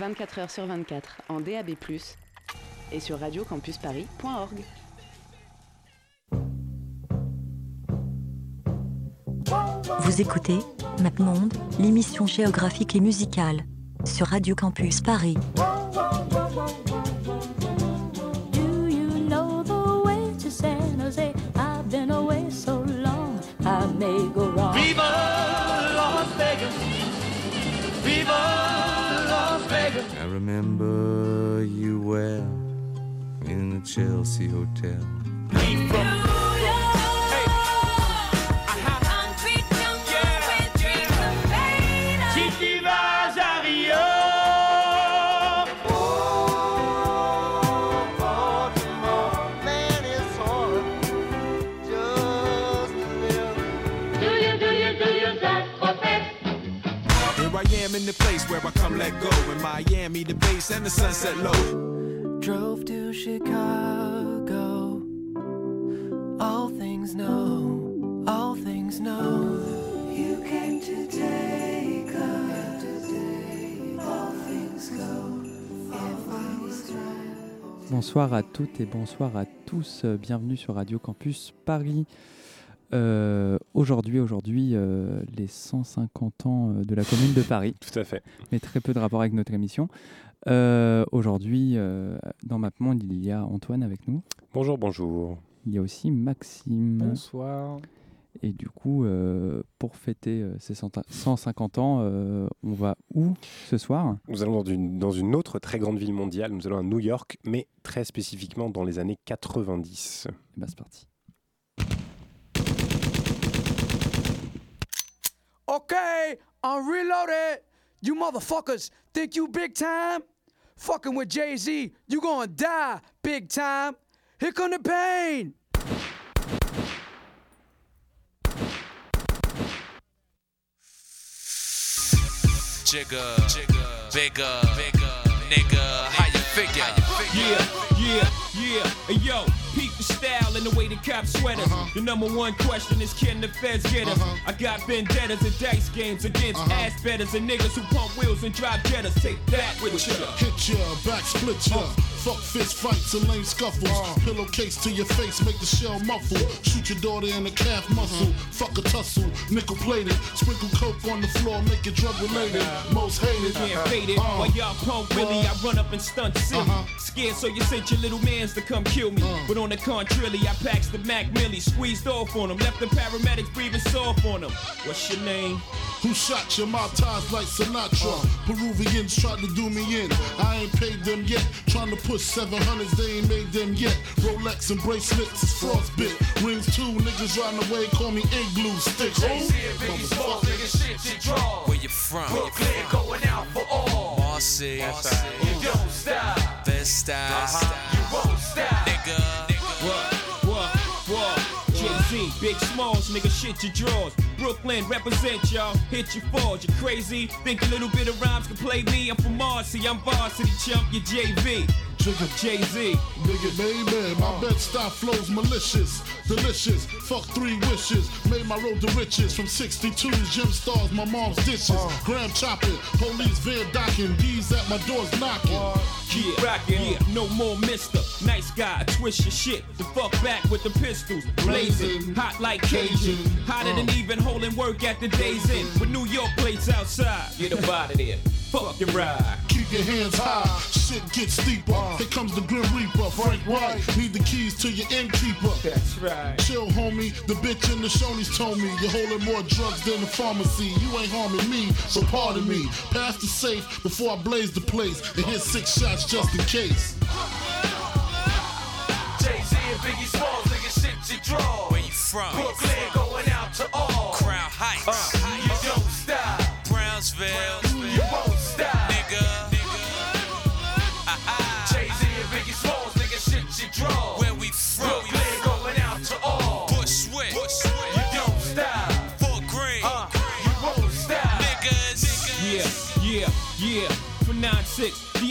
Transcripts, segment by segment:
24 h sur 24 en DAB+, et sur radiocampusparis.org. Vous écoutez MapMonde, l'émission géographique et musicale, sur Radio Campus Paris. Do you know the way to San Jose? I've been away so long, I may go wrong. Viva Las Vegas! Viva I am in the place where I come let go. In Miami, the base and the sunset low. Drove to Chicago. All things know, all things know. You came to take us. All things go, all things right. Bonsoir à toutes et bonsoir à tous. Bienvenue sur Radio Campus Paris. Euh, aujourd'hui, aujourd'hui, euh, les 150 ans euh, de la Commune de Paris, Tout à fait. mais très peu de rapport avec notre émission. Euh, aujourd'hui, euh, dans MapMonde, il y a Antoine avec nous. Bonjour, bonjour. Il y a aussi Maxime. Bonsoir. Et du coup, euh, pour fêter euh, ces 100 150 ans, euh, on va où ce soir? Nous allons dans une, dans une autre très grande ville mondiale. Nous allons à New York, mais très spécifiquement dans les années 90. Eh ben, c'est parti. Okay, I'm reloaded. You motherfuckers think you big time? Fucking with Jay Z, you gonna die big time. Here come the pain. Jigger, bigger, nigga, how you figure? Yeah, yeah, yeah. Hey, yo, peep the style and the way the cops sweat us. Uh-huh. The number one question is can the feds get us? Uh-huh. I got vendettas and dice games against uh-huh. ass betters and niggas who pump wheels and drive jettas. Take that with you. Hit ya, back split ya. Uh, Fuck fist fights and lame scuffles. Uh. Pillowcase to your face, make the shell muffle. Shoot your daughter in the calf muscle. Uh-huh. Fuck a tussle, nickel plated. Sprinkle coke on the floor, make it drug related. Uh-huh. Most hated. Can't fade it. Uh, While y'all pump Willie, I uh-huh. run up and stunt silly. Uh-huh. Scared, so you sent your little mans to come kill me. But on the contrary, I packed the Mac Millie, squeezed off on them, left the paramedics breathing soft on them. What's your name? Who shot your My ties like Sinatra. Peruvians tried to do me in. I ain't paid them yet. Trying to push 700s, they ain't made them yet. Rolex and bracelets is frostbit. Rings two, niggas riding away, call me igloo stick. Jay-Z and Biggie Smalls, nigga, shit you draw. Where you from? Brooklyn going out for all. Marcy, You don't stop. best style, uh-huh. You won't stop. nigga. What? What? What? Jay-Z, Big Smalls, nigga, shit your drawers. Brooklyn, represent y'all. Hit your falls, you crazy. Think a little bit of rhymes can play me. I'm from Marcy, I'm varsity chump, you JV. Jigga Jay-Z. Nigga, baby, my bed style flows malicious, delicious. Fuck three wishes, made my road to riches. From 62's gym stars, my mom's dishes. Uh. Graham chopping, police van docking, D's at my doors knocking. Uh, yeah, rockin', yeah, no more mister. Nice guy, twist your shit. The fuck back with the pistols. Blazing, Blazing. hot like Cajun. Hotter than uh. even holding work at the day's end. With New York plates outside. Get up out of there. Fuck your ride. Keep your hands high, shit gets steeper. Uh. Here comes the Grim Reaper, Frank White. Need the keys to your innkeeper. That's right. Chill, homie. The bitch in the Shoney's told me you're holding more drugs than the pharmacy. You ain't harming me, so pardon me. Pass the safe before I blaze the place and hit six shots just in case. Jay-Z and Biggie Smalls, nigga, shit you draw. Where you from? Brooklyn going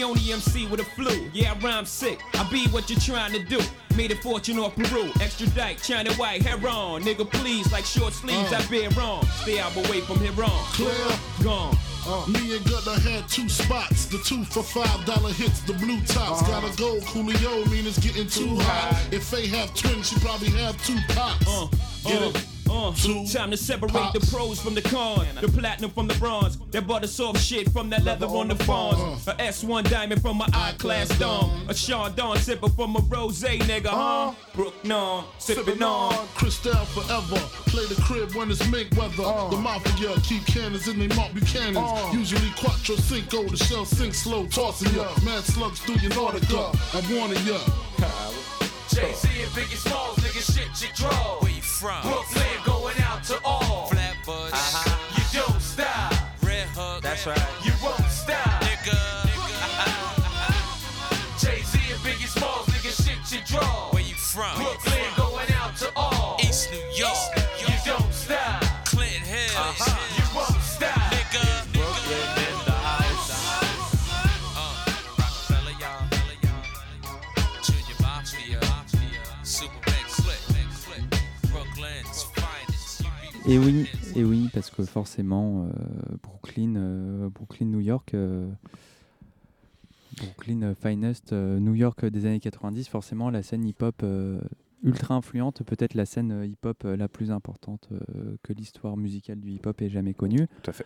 9-6, the only MC with a flu. Yeah, I rhyme sick. I be what you're trying to do. Made a fortune off Peru. Extradite, China White, hair on. Nigga, please, like short sleeves, I uh. bear wrong. Stay out away from here on. Clear. Gone. Uh. Me and Gutter had two spots. The two for five dollar hits, the blue tops. Uh-huh. Gotta go, Coolio, mean it's getting too hot. If they have twins, she probably have two pops. Uh, Get it? Uh, time to separate the pros from the cons, the platinum from the bronze, that butter soft shit from that leather on the fawns, a S1 diamond from my I class dome, a Dawn sipper from a rose nigga, huh? Uh-huh. Brook non, sipping on. Cristal forever. Play the crib when it's mink weather. Uh. The mafia keep cannons in they Mark Buchanans. Uh. Usually quattro cinco, the shell sink slow, tossing ya. Mad slugs through your Nautica. I'm warning ya. Jay-Z and Biggie Smalls, nigga, shit you draw. Where you from? Brooklyn going out to all. Flatbush. Uh-huh. You don't stop. Red Hook. That's right. You won't stop. Nigga. Jay-Z and Biggie Smalls, nigga, shit you draw. Where you from? Brooklyn Et oui, parce que forcément, euh, Brooklyn, euh, Brooklyn, New York, euh, Brooklyn Finest, New York des années 90, forcément la scène hip-hop ultra influente, peut-être la scène hip-hop la plus importante que l'histoire musicale du hip-hop ait jamais connue. Tout à fait.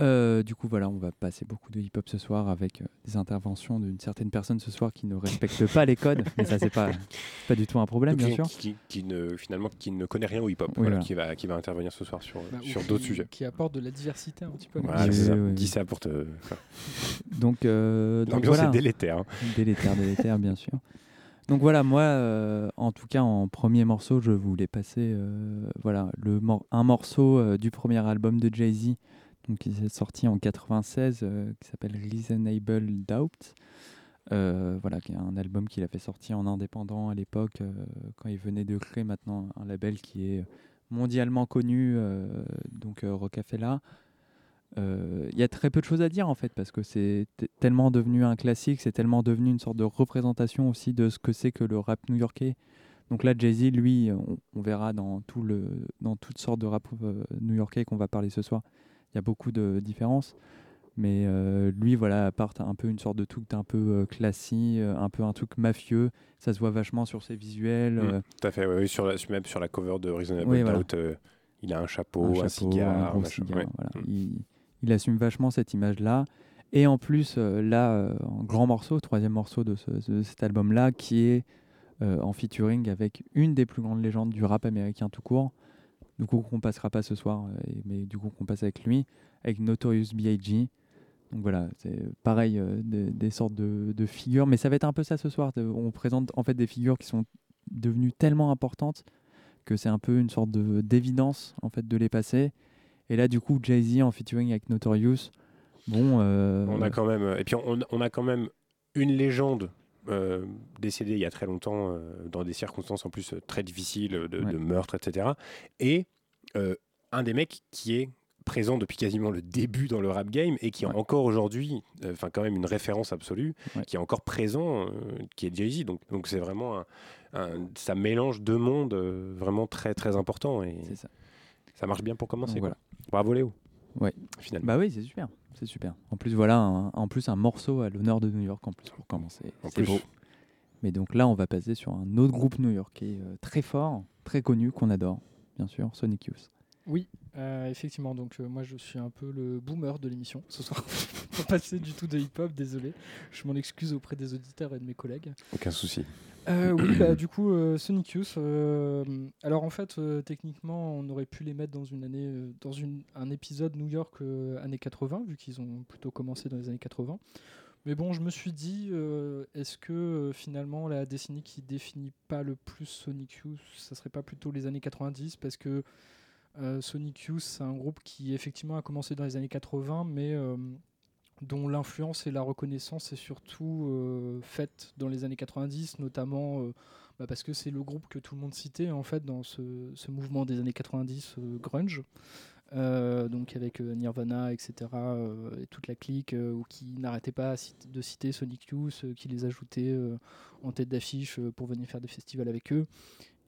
Euh, du coup, voilà, on va passer beaucoup de hip-hop ce soir avec euh, des interventions d'une certaine personne ce soir qui ne respecte pas les codes, mais ça, c'est pas, c'est pas du tout un problème, Donc, bien qui, sûr. Qui, qui ne, finalement, qui ne connaît rien au hip-hop, Oui, voilà, voilà. qui, va, qui va intervenir ce soir sur, Bah, sur d'autres sujets. Qui apporte de la diversité un petit peu. Voilà, Oui, c'est ça. oui, oui. Dis ça pour te. Donc, euh, donc voilà. est délétère. hein. Délétère, délétère, bien sûr. Donc voilà, moi, euh, en tout cas, en premier morceau, je voulais passer euh, voilà, le mor- un morceau euh, du premier album de Jay-Z, donc qui est sorti en 96, euh, qui s'appelle Reasonable Doubt. Euh, voilà, qui est un album qu'il a fait sortir en indépendant à l'époque, euh, quand il venait de créer maintenant un label qui est mondialement connu, donc Rocafella. Il y a très peu de choses à dire en fait parce que c'est tellement devenu un classique, c'est tellement devenu une sorte de représentation aussi de ce que c'est que le rap new-yorkais. Donc là, Jay-Z, lui, on, verra dans, tout le, dans toutes sortes de rap new-yorkais qu'on va parler ce soir, il y a beaucoup de différences. Mais euh, lui, voilà, apporte un peu une sorte de truc un peu euh, classique, euh, un peu un truc mafieux. Ça se voit vachement sur ses visuels. Mm, euh, Tout à fait, oui, oui, sur la, même sur la cover de Reasonable Oui, voilà. Doubt, euh, il a un chapeau, un un, chapeau, cigare, un gros machin, cigare, ouais. voilà. Mm. il, il assume vachement cette image-là. Et en plus, là, en grand morceau, troisième morceau de, ce- de cet album-là, qui est en featuring avec une des plus grandes légendes du rap américain tout court. Du coup, qu'on passera pas ce soir, euh, mais du coup, qu'on passe avec lui, avec Notorious B.I.G. Donc voilà, c'est pareil, euh, des, sortes de, figures, mais ça va être un peu ça ce soir. de- On présente en fait des figures qui sont devenues tellement importantes que c'est un peu une sorte de d'évidence en fait de les passer. Et là, du coup, Jay-Z en featuring avec Notorious, bon. euh, On a quand même, et puis on a quand même une légende euh, décédée il y a très longtemps, euh, dans des circonstances en plus euh, très difficiles, de, meurtre, etc. Et un des mecs qui est présent depuis quasiment le début dans le rap game et qui est encore aujourd'hui, euh, enfin quand même une référence absolue, qui est encore présent, euh, qui est Jay-Z. Donc donc c'est vraiment un, un- ça mélange deux mondes euh, vraiment très très importants et ça. marche bien pour commencer. Quoi. Bravo Léo. Ouais. Finalement. Bah oui, c'est super. C'est super. En plus, voilà, un, en plus un morceau à l'honneur de New York en plus pour commencer. En C'est beau. Mais donc là, on va passer sur un autre groupe new-yorkais euh, très fort, très connu, qu'on adore, bien sûr, Sonic Youth. Oui, euh, effectivement. Donc euh, moi, je suis un peu le boomer de l'émission ce soir. Pas passer du tout de hip-hop, désolé. Je m'en excuse auprès des auditeurs et de mes collègues. Aucun souci. Euh, oui, bah, du coup, Sonic Youth. alors en fait, techniquement, on aurait pu les mettre dans une année, dans une, un épisode New York années 80, vu qu'ils ont plutôt commencé dans les années 80. Mais bon, je me suis dit, euh, est-ce que euh, finalement la décennie qui définit pas le plus Sonic Youth, ça serait pas plutôt les années 90 Parce que Sonic Youth, c'est un groupe qui effectivement a commencé dans les années 80, mais euh, dont l'influence et la reconnaissance est surtout euh, faite dans les années 90, notamment euh, bah, parce que c'est le groupe que tout le monde citait en fait dans ce, mouvement des années 90 euh, grunge. Euh, donc avec euh, Nirvana, etc., euh, et toute la clique, euh, ou qui n'arrêtait pas de citer Sonic Youth, euh, qui les ajoutait euh, en tête d'affiche euh, pour venir faire des festivals avec eux.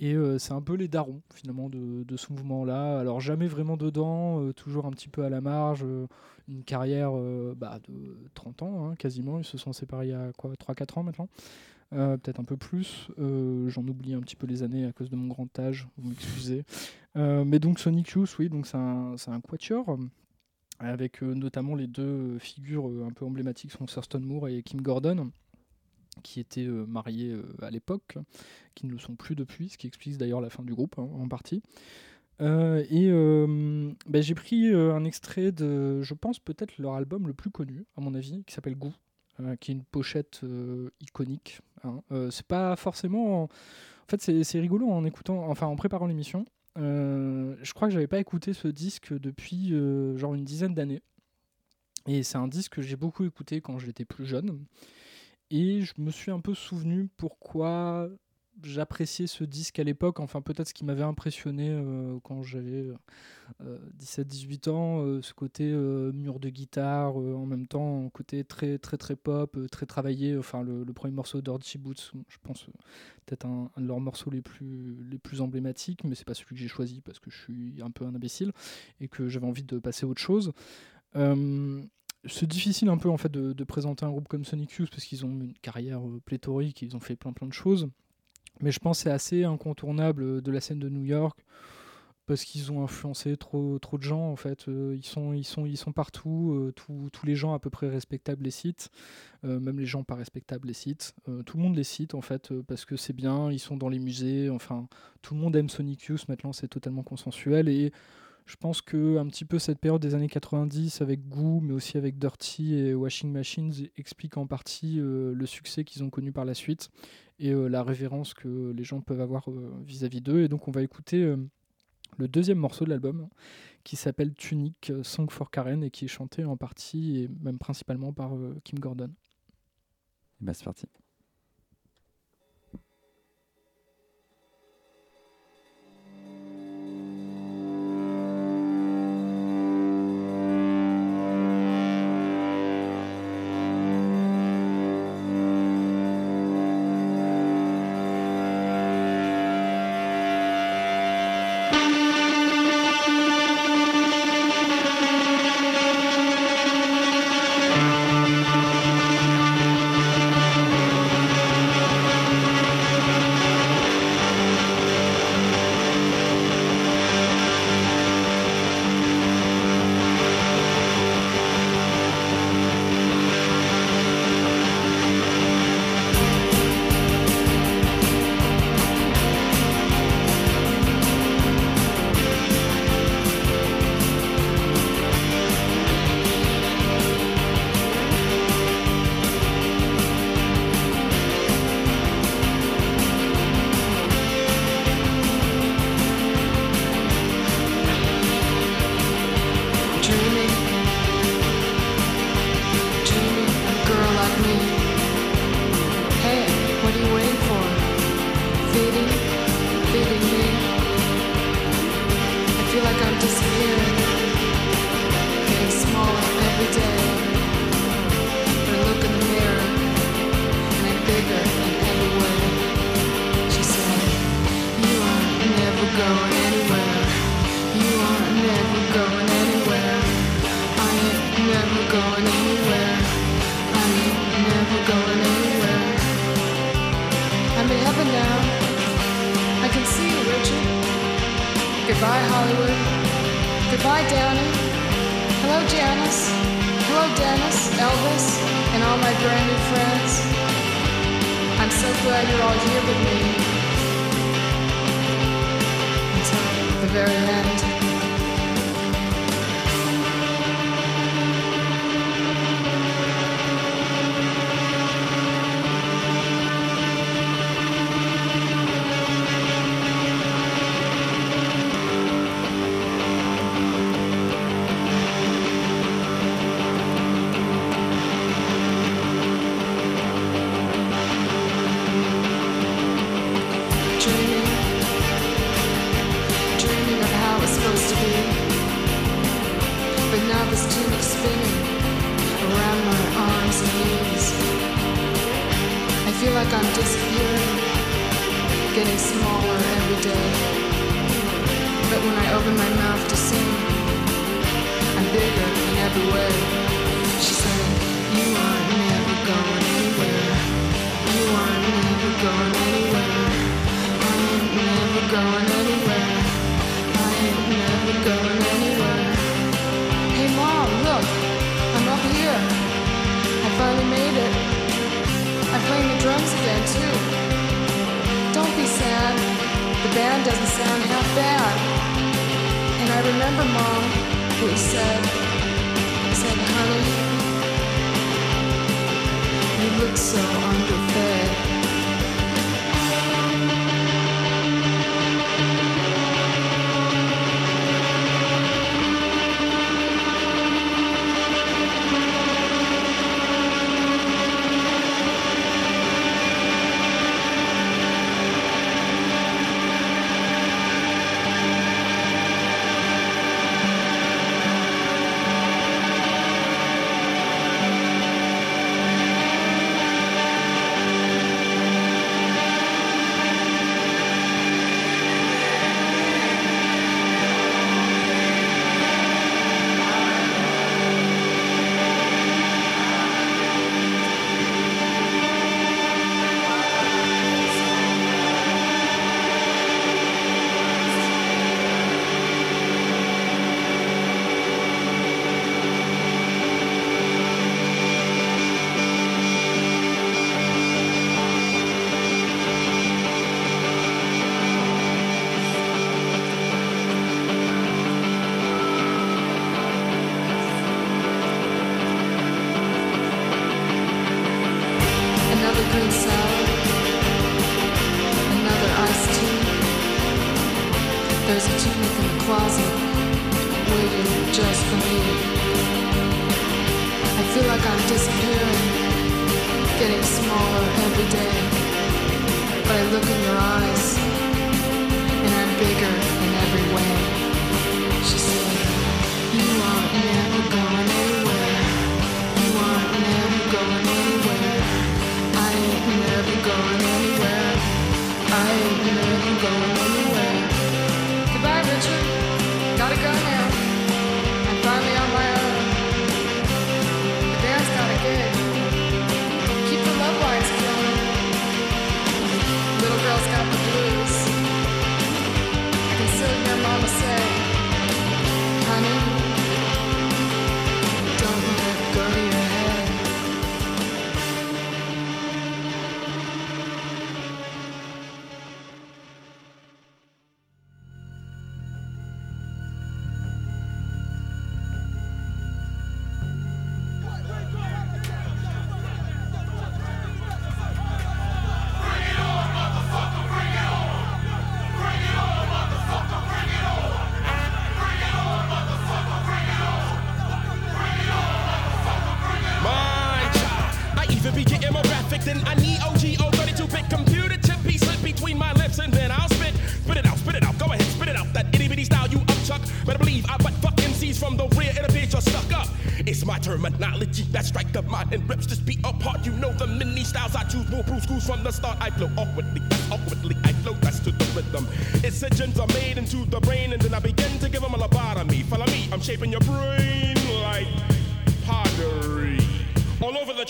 Et euh, c'est un peu les darons finalement de, ce mouvement-là. Alors jamais vraiment dedans, euh, toujours un petit peu à la marge. euh, une carrière bah, de 30 ans hein, quasiment. Ils se sont séparés il y a quoi 3-4 ans maintenant Peut-être un peu plus. J'en oublie un petit peu les années à cause de mon grand âge, vous m'excusez. Mais donc Sonic Youth, oui, donc c'est un, un quatuor avec notamment les deux figures un peu emblématiques sont Thurston Moore et Kim Gordon qui étaient euh, mariés euh, à l'époque, qui ne le sont plus depuis, ce qui explique d'ailleurs la fin du groupe hein, en partie. Euh, et bah, j'ai pris un extrait de, je pense peut-être leur album le plus connu, à mon avis, qui s'appelle Goût, qui est une pochette iconique. hein. C'est pas forcément. En fait, c'est rigolo en écoutant, enfin en préparant l'émission. Je crois que j'avais pas écouté ce disque depuis genre une dizaine d'années. Et c'est un disque que j'ai beaucoup écouté quand j'étais plus jeune. Et je me suis un peu souvenu pourquoi j'appréciais ce disque à l'époque. Enfin, peut-être ce qui m'avait impressionné euh, quand j'avais euh, 17-18 ans, euh, ce côté euh, mur de guitare, euh, en même temps, côté très très très pop, euh, très travaillé. Enfin, le, premier morceau d'Orgy Boots, je pense euh, peut-être un, de leurs morceaux les plus, les plus emblématiques, mais c'est pas celui que j'ai choisi parce que je suis un peu un imbécile et que j'avais envie de passer à autre chose. Euh, c'est difficile un peu en fait de, présenter un groupe comme Sonic Youth parce qu'ils ont une carrière euh, pléthorique, ils ont fait plein plein de choses. Mais je pense que c'est assez incontournable euh, de la scène de New York parce qu'ils ont influencé trop, trop de gens en fait. Euh, ils, sont, ils, sont, ils sont partout, euh, tous- les gens à peu près respectables les euh, même les gens pas respectables les. Euh, tout le monde les cite en fait parce que c'est bien, ils sont dans les musées, enfin tout le monde aime Sonic Youth maintenant, c'est totalement consensuel je pense que un petit peu cette période des années 90 avec Goo, mais aussi avec Dirty et Washing Machines explique en partie euh, le succès qu'ils ont connu par la suite et euh, la révérence que les gens peuvent avoir euh, vis-à-vis d'eux. Et donc on va écouter le deuxième morceau de l'album qui s'appelle Tunic Song for Karen et qui est chanté en partie et même principalement par Kim Gordon. Bah, c'est parti. Glad you're all here with me. Until the very end.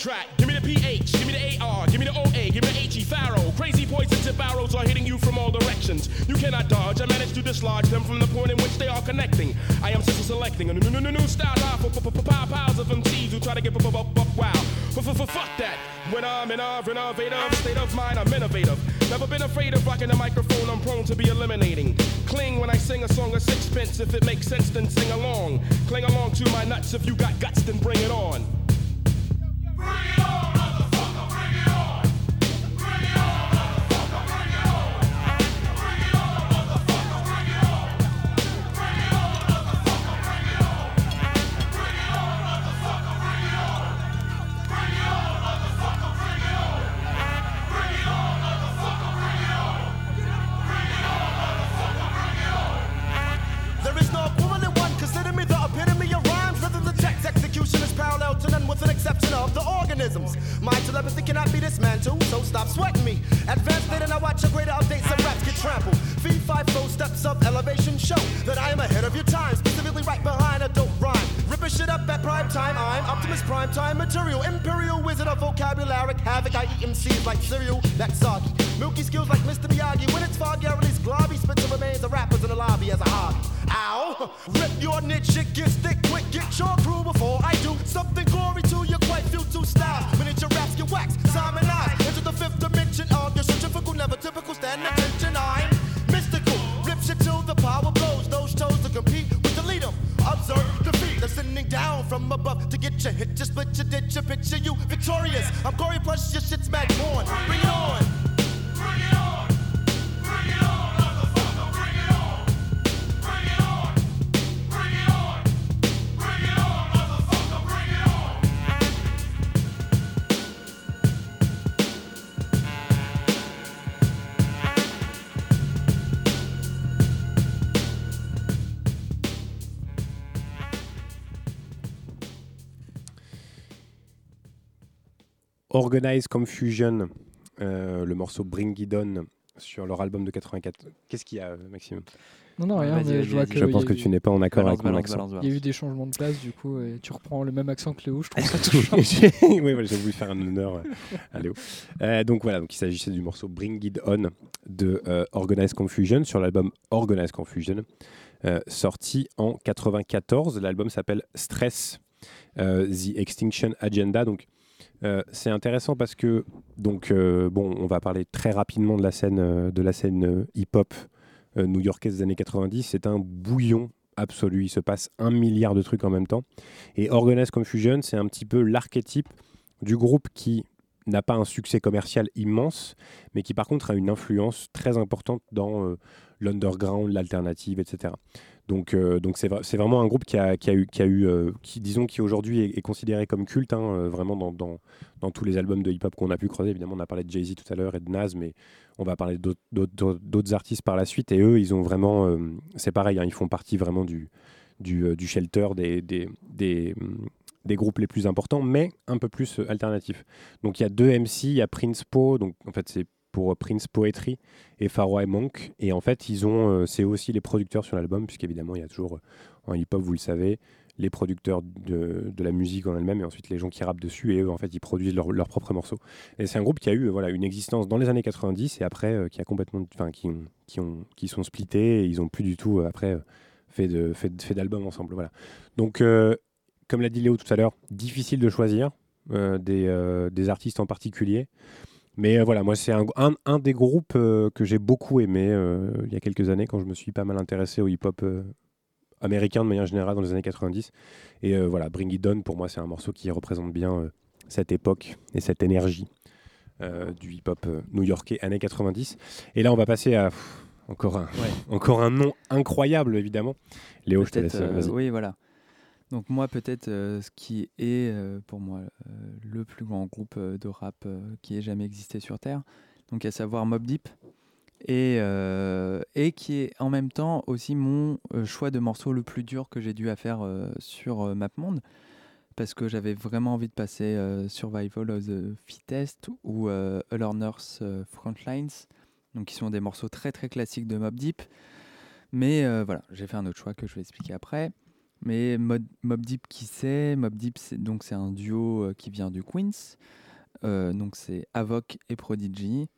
track. Give me the PH, give me the AR, give me the OA, give me the HE Pharaoh. Crazy poisons and arrows are hitting you from all directions. You cannot dodge, I manage to dislodge them from the point in which they are connecting. I am simply selecting a new, new, new, new style for piles of MCs who try to get up, up, up, wow. Fuck that. When I'm in a innovative state of mind, I'm innovative. Never been afraid of rocking the microphone, I'm prone to be eliminating. Cling when I sing a song of sixpence, if it makes sense, then sing along. Cling along to my nuts, if you got guts, then bring it on. Organize Confusion, euh, le morceau Bring It On sur leur album de 84. Qu'est-ce qu'il y a, Maxime? Non, non, rien, mais je vois que Je pense que eu- tu n'es pas en accord avec mon accent. Il y a eu des changements de place, du coup, et tu reprends le même accent que Léo, je trouve ça touchant. oui, voilà, j'ai voulu faire un honneur à Léo. Euh, donc voilà, donc il s'agissait du morceau Bring It On de euh, Organized Confusion sur l'album Organized Confusion, euh, sorti en 94. L'album s'appelle Stress, euh, The Extinction Agenda. Donc euh, c'est intéressant parce que donc euh, bon, on va parler très rapidement de la scène euh, de la scène hip-hop new-yorkaise des années 90. C'est un bouillon absolu. Il se passe un milliard de trucs en même temps. Et Organized Confusion, c'est un petit peu l'archétype du groupe qui n'a pas un succès commercial immense, mais qui par contre a une influence très importante dans l'underground, l'alternative, etc. Donc, euh, donc c'est, vra- c'est vraiment un groupe qui a, eu, qui a eu euh, disons, qui aujourd'hui est, considéré comme culte, hein, euh, vraiment dans, tous les albums de hip-hop qu'on a pu croiser. Évidemment, on a parlé de Jay-Z tout à l'heure et de Nas, mais on va parler d'autres, artistes par la suite. Et eux, ils ont vraiment, c'est pareil, hein, ils font partie vraiment du, du, shelter des, des, des, hum, des groupes les plus importants, mais un peu plus alternatifs. Donc il y a deux MC, il y a Prince Po, donc en fait c'est pour euh, Prince Poetry et Faroe Monk, et en fait ils ont, euh, c'est aussi les producteurs sur l'album, puisqu'évidemment il y a toujours euh, en hip-hop, vous le savez, les producteurs de, de la musique en elle-même, et ensuite les gens qui rappent dessus, et eux en fait ils produisent leurs leurs propres morceaux. Et c'est un groupe qui a eu voilà une existence dans les années 90 et après qui a complètement, enfin qui, qui qui sont splittés, et ils ont plus du tout après fait de fait, fait d'albums ensemble, voilà. Donc comme l'a dit Léo tout à l'heure, difficile de choisir des, des artistes en particulier. Mais euh, voilà, moi, c'est un, un- un des groupes euh, que j'ai beaucoup aimé euh, il y a quelques années quand je me suis pas mal intéressé au hip-hop américain de manière générale dans les années 90. Et voilà, Bring It On, pour moi, c'est un morceau qui représente bien cette époque et cette énergie du hip-hop new-yorkais années 90. Et là, on va passer à pff, encore, un, encore un nom incroyable, évidemment. Léo, je te laisse. oui, voilà. Donc moi, peut-être euh, ce qui est euh, pour moi euh, le plus grand groupe de rap qui ait jamais existé sur Terre, donc à savoir Mob Deep, et, qui est en même temps aussi mon choix de morceau le plus dur que j'ai dû faire sur MapMonde, parce que j'avais vraiment envie de passer Survival of the Fittest ou A Learner's euh, Frontlines, donc qui sont des morceaux très très classiques de Mob Deep. Mais voilà, j'ai fait un autre choix que je vais expliquer après. Mais Mob Deep, qui c'est? Mob Deep, c'est donc c'est un duo euh, qui vient du Queens. Euh, donc c'est Avoc et Prodigy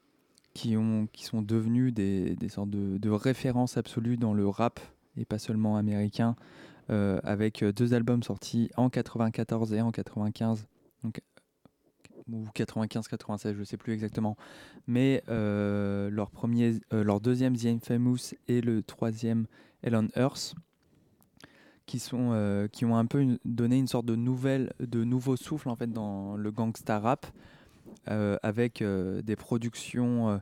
qui ont qui sont devenus des, des sortes de, de références absolues dans le rap et pas seulement américain, euh, avec deux albums sortis en 94 et en 95. Donc ou 95-96, je sais plus exactement. Mais leur, premier, leur deuxième The Infamous et le troisième Hell on Earth, qui, sont, euh, qui ont un peu une- donné une sorte de, nouvelle, de nouveau souffle en fait, dans le gangsta rap, euh, avec euh, des productions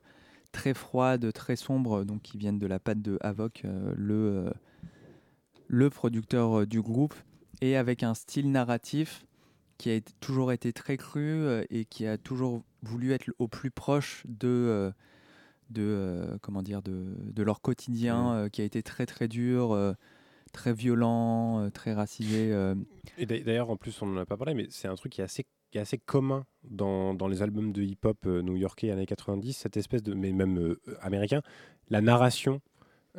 très froides, très sombres, donc qui viennent de la patte de Havoc, le, le producteur du groupe, et avec un style narratif qui a été- toujours été très cru et qui a toujours voulu être au plus proche de, de euh, comment dire, de, de leur quotidien, euh, qui a été très très dur, euh, très violent, euh, très racisé. euh. Et d'a- d'ailleurs, en plus, on n'en a pas parlé, mais c'est un truc qui est assez, qui est assez commun dans, dans les albums de hip-hop euh, new-yorkais années 90, cette espèce de, mais même euh, américain, la narration.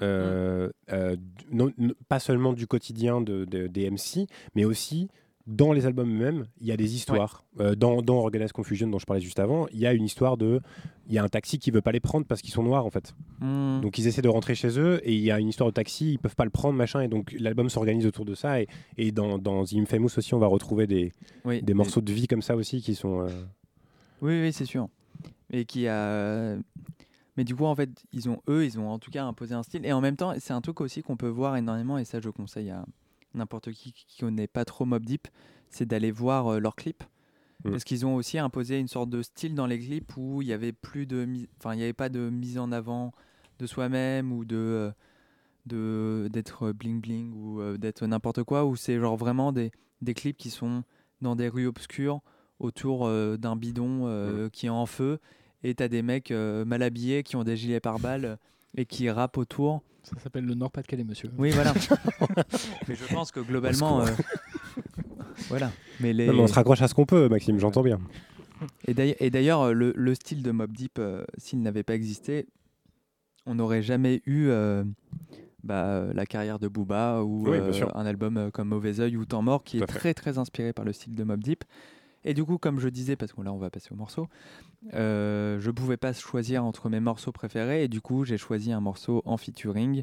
euh, euh, non- non- pas seulement du quotidien de, de- des MC, mais aussi dans les albums eux-mêmes, il y a des histoires. Euh, dans, dans Organized Confusion, dont je parlais juste avant, il y a une histoire de. Il y a un taxi qui veut pas les prendre parce qu'ils sont noirs, en fait. Mm. Donc ils essaient de rentrer chez eux et il y a une histoire de taxi, ils peuvent pas le prendre, machin. Et donc l'album s'organise autour de ça. Et, et dans, dans The Infamous aussi, on va retrouver des, Oui, des des- morceaux de vie comme ça aussi qui sont. euh, Oui, oui, c'est sûr. Et qui a. Mais du coup, en fait, ils ont eux, ils ont en tout cas imposé un style. Et en même temps, c'est un truc aussi qu'on peut voir énormément. Et ça, je conseille à n'importe qui qui connaît pas trop Mob Deep, c'est d'aller voir euh, leurs clips. Mm. Parce qu'ils ont aussi imposé une sorte de style dans les clips où il y avait plus de, enfin, il avait pas de mise en avant de soi-même ou de euh, de d'être bling bling ou euh, d'être n'importe quoi. Où c'est genre vraiment des des clips qui sont dans des rues obscures autour euh, d'un bidon euh, qui est en feu et t'as des mecs euh, mal habillés qui ont des gilets pare-balles euh, et qui rappent autour. Ça s'appelle le Nord-Pas-de-Calais, monsieur. Oui, voilà. mais je pense que globalement, euh, voilà. Mais les... non, mais on se raccroche à ce qu'on peut, Maxime, j'entends bien. Et d'ailleurs- euh, le, le style de Mob Deep, euh, s'il n'avait pas existé, on n'aurait jamais eu euh, bah, la carrière de Booba ou Oui, euh, un album comme Mauvais Oeil ou Temps Mort qui Tout est très très inspiré par le style de Mob Deep. Et du coup, comme je disais, parce que là on va passer au morceau, euh, je pouvais pas choisir entre mes morceaux préférés. Et du coup j'ai choisi un morceau en featuring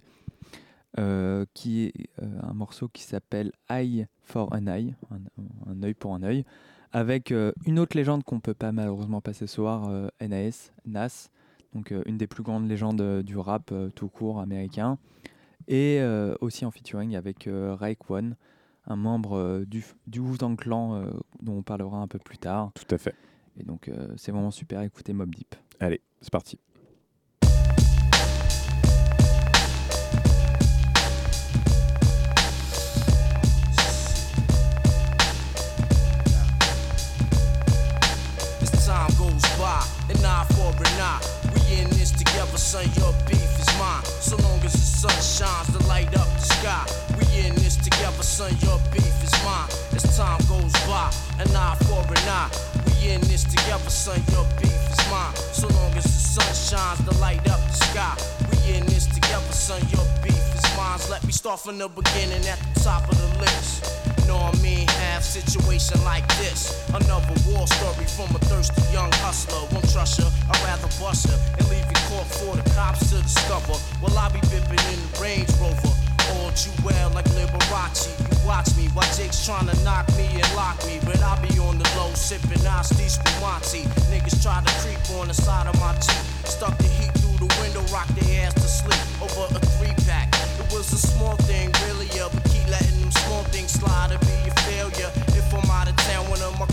euh, qui est euh, un morceau qui s'appelle Eye for an Eye, un, un œil pour un œil, avec euh, une autre légende qu'on peut pas malheureusement passer ce soir, NAS, Nas, donc une des plus grandes légendes du rap tout court américain, et aussi en featuring avec Raekwon, un membre euh, du, du Wu-Tang Clan euh, dont on parlera un peu plus tard. Tout à fait. Et donc euh, c'est vraiment super, écoutez Mob Deep. Allez, c'est parti. As time goes by, an eye for an eye. Son. Your beef is mine. So long as the sun shines to light up the sky. We in this together, son. Your beef is mine. As time goes by, an eye for an eye. We in this together, son. Your beef is mine. So long as the sun shines to light up the sky. We in this together, son. Your beef is mine. Let me start from the beginning at the top of the list. Know I mean? Have situation like this. Another war story from a thirsty young hustler. Won't trust her, I'd rather bust her and leave you caught for the cops to discover. Well, I be bipping in the Range Rover. All you well like Liberace. You watch me while Jake's trying to knock me and lock me. But I be on the low sipping Asti Spumante. Niggas try to creep on the side of my Jeep. Stuck the heat through the window, rock their ass to sleep over a three pack. It was a small thing, really, keep letting them small things slide to be a failure. If I'm out of town, one of my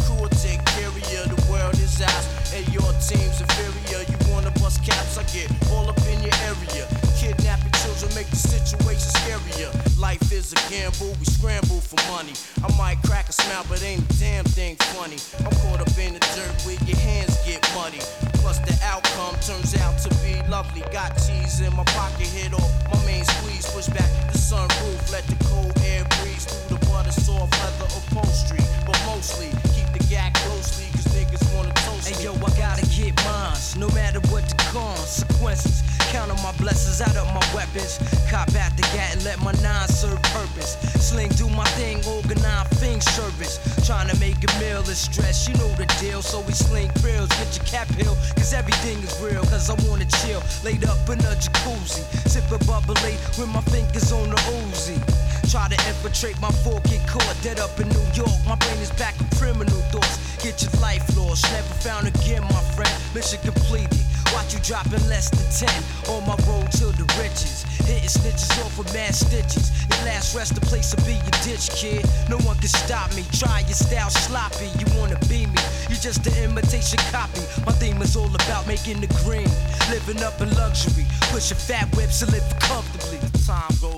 And your team's inferior. You wanna bust caps, I get all up in your area. Kidnapping children make the situation scarier. Life is a gamble, we scramble for money. I might crack a smile, but ain't a damn thing funny. I'm caught up in the dirt where your hands get muddy. Plus the outcome turns out to be lovely. Got cheese in my pocket, hit off my main squeeze. Push back the sunroof, let the cold air breeze through the butter soft leather upholstery. But mostly keep the gag closely, cause niggas wanna Hey yo, I gotta get mines, no matter what the consequences. Count on my blessings, out of my weapons. Cop at the gat and let my nine serve purpose. Sling do my thing, organize thing service. Trying to make a meal is stress, you know the deal. So we sling grills, get your cap hill, cause everything is real. Cause I wanna chill, laid up in a jacuzzi. Sipping bubbly with my fingers on the Uzi. Try to infiltrate my fork, get caught dead up in New York. My brain is back with criminal thoughts. Get your life lost, never found again, my friend. Mission completed. Watch you dropping less than 10 on my road to the riches. Hitting snitches off with mad stitches. Your last rest the place to be your ditch, kid. No one can stop me. Try your style sloppy. You wanna be me? You're just an imitation copy. My theme is all about making the green. Living up in luxury. Pushing fat whips to living comfortably. Time goes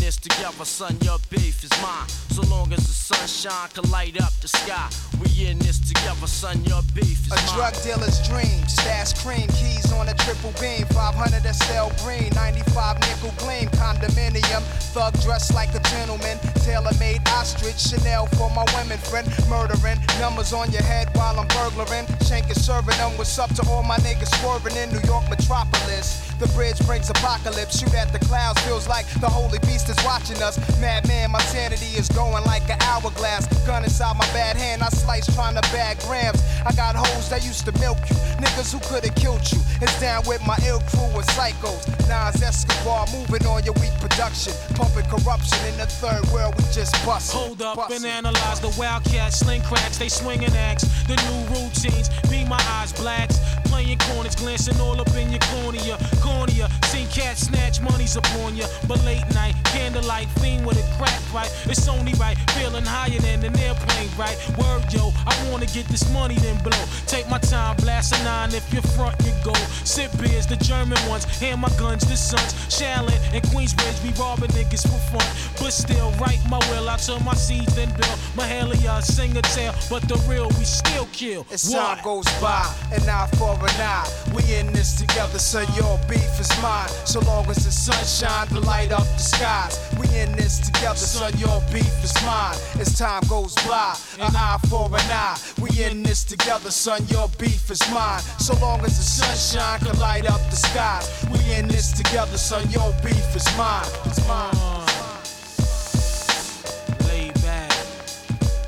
this together, son. Your beef is mine. So long as the sunshine can light up the sky. We in this together, son, your beef is A mine. drug dealer's dream. Stash cream, keys on a triple beam. 500 SL green, 95 nickel gleam. Condominium, thug dressed like a gentleman. Tailor made ostrich, Chanel for my women friend. Murdering, numbers on your head while I'm burglaring. Shanking, serving them. What's up to all my niggas swerving in New York metropolis? The bridge brings apocalypse. Shoot at the clouds, feels like the holy beast is watching us. Madman, my sanity is going like an hourglass. Gun inside my bad hand, I slice trying to bag grams. I got hoes that used to milk you, niggas who could've killed you. It's down with my ill crew of psychos. Nas Escobar moving on your weak production, pumping corruption in the third world. We just bust. Hold up and analyze the wildcats, sling cracks, they swinging axe. The new routines, be my eyes blacks. Playing corners, glancing all up in your cornea. Cornea, seen cats snatch monies upon ya. But late night, candlelight, fiend with a crack pipe. It's only right, feeling higher than an airplane, right? Word, yo, I wanna get this money, then blow. Take my time, blast a nine. If you're front, you go. Sip beers, the German ones. Hand my guns, the sons. Shaolin and Queensbridge, be robbing niggas for fun. But still, write my will. I turn my seeds, then build. Mahalia, sing a tale. But the real, we still kill. As time goes by, an eye for an eye. We in this together, so your beef is mine. So long as the sun shine to light up the We in this together, son. your beef is mine. As time goes by, an eye for an eye. We in this together, son, your beef is mine. So long as the sunshine can light up the skies. We in this together, son, your beef is mine. It's mine. Lay back,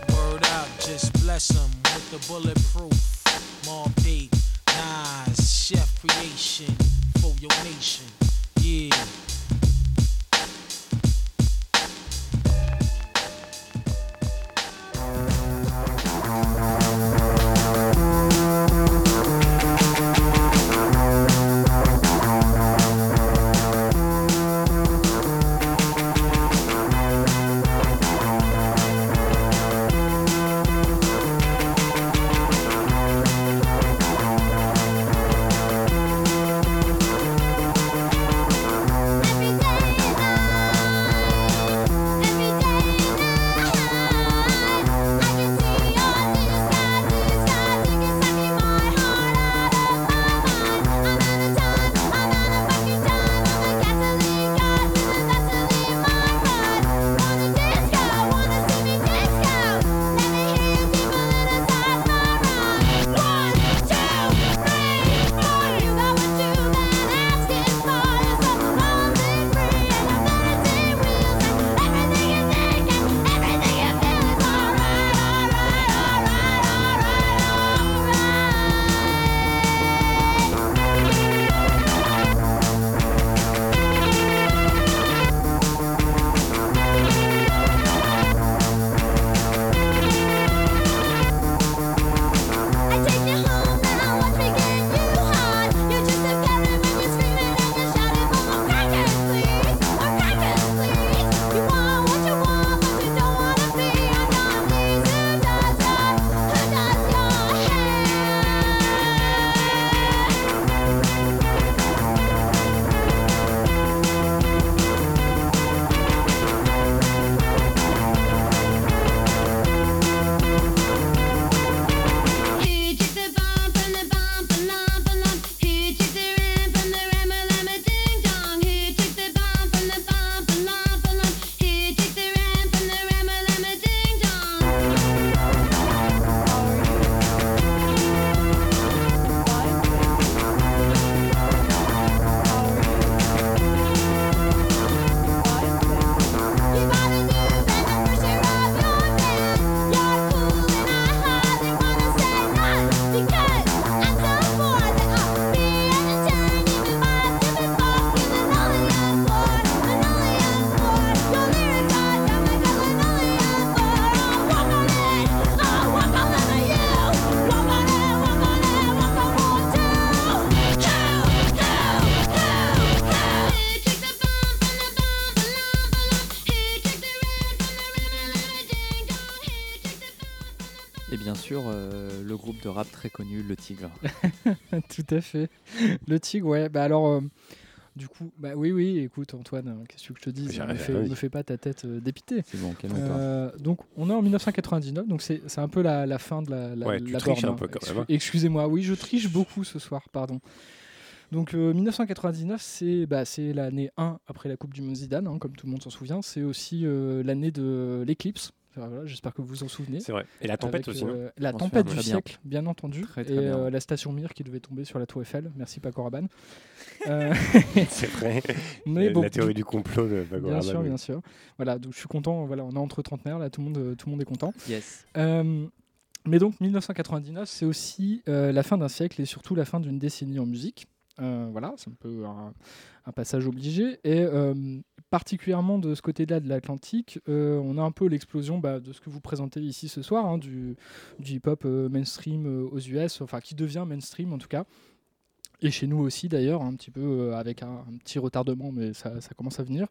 word out, just bless them with the bulletproof. De rap très connu, Le Tigre. Tout à fait. Le Tigre, ouais. Bah alors, euh, Du coup, bah oui, oui, écoute Antoine, hein, qu'est-ce que je te dis rien- fais, oui. me fais pas ta tête euh, dépitée. C'est bon, calme-toi. Euh, donc on est en 1999, donc c'est un peu la, la fin de la, la, Ouais, tu la triches borne, un peu hein. quand même, hein. Excusez-moi, oui, je triche beaucoup ce soir, pardon. Donc euh, 1999, c'est bah, c'est l'année 1 après la Coupe du Monde Zidane, hein, comme tout le monde s'en souvient. C'est aussi euh, l'année de l'éclipse. Enfin, voilà, J'espère que vous vous en souvenez. C'est vrai. Et la tempête Avec, aussi, non euh, La tempête du bien. siècle, bien entendu. Très, très et bien. euh, la station Mir qui devait tomber sur la Tour Eiffel. Merci Paco Rabanne. Euh, C'est vrai. Mais La- bon, la théorie du complot de Paco Bien Rabanne, sûr, oui. bien sûr. Voilà, donc je suis content. Voilà, on est entre trentenaires là, tout le monde, tout le monde est content. Yes. Euh, mais donc 1999, c'est aussi euh, la fin d'un siècle et surtout la fin d'une décennie en musique. Euh, voilà, c'est un peu un, passage obligé. Et euh, particulièrement de ce côté-là de l'Atlantique, euh, on a un peu l'explosion bah, de ce que vous présentez ici ce soir, hein, du, hip-hop mainstream aux US, enfin qui devient mainstream en tout cas. Et chez nous aussi d'ailleurs, un petit peu avec un, petit retardement, mais ça, commence à venir.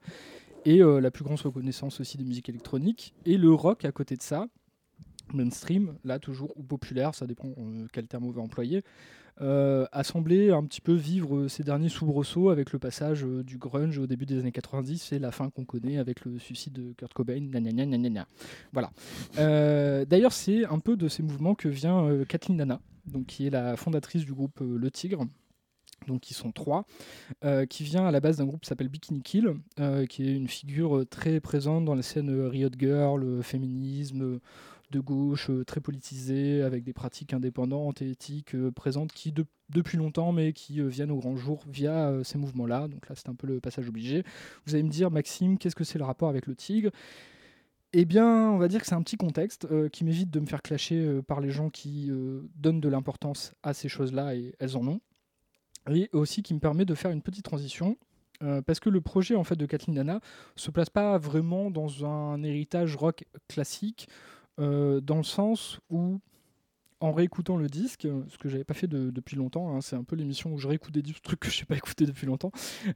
Et la plus grande reconnaissance aussi des musiques électroniques. Et le rock à côté de ça, mainstream, là toujours, ou populaire, ça dépend quel terme on veut employer, euh, a semblé un petit peu vivre ces derniers soubresauts avec le passage euh, du grunge au début des années 90 et la fin qu'on connaît avec le suicide de Kurt Cobain. Voilà. Euh, D'ailleurs, c'est un peu de ces mouvements que vient euh, Kathleen Nana, donc, qui est la fondatrice du groupe Le Tigre donc ils sont trois, qui vient à la base d'un groupe qui s'appelle Bikini Kill, qui est une figure très présente dans la scène Riot Girl, euh, féminisme, de gauche, euh, très politisée, avec des pratiques indépendantes et éthiques euh, présentes qui de- depuis longtemps, mais qui euh, viennent au grand jour via ces mouvements-là. Donc là, c'est un peu le passage obligé. Vous allez me dire, Maxime, qu'est-ce que c'est le rapport avec le tigre? Eh bien, on va dire que c'est un petit contexte qui m'évite de me faire clasher par les gens qui donnent de l'importance à ces choses-là et elles en ont et aussi qui me permet de faire une petite transition parce que le projet en fait de Kathleen Nana se place pas vraiment dans un héritage rock classique euh, dans le sens où en réécoutant le disque, ce que j'avais pas fait de- depuis longtemps, hein, c'est un peu l'émission où je réécoute des trucs que je n'ai pas écouté depuis longtemps,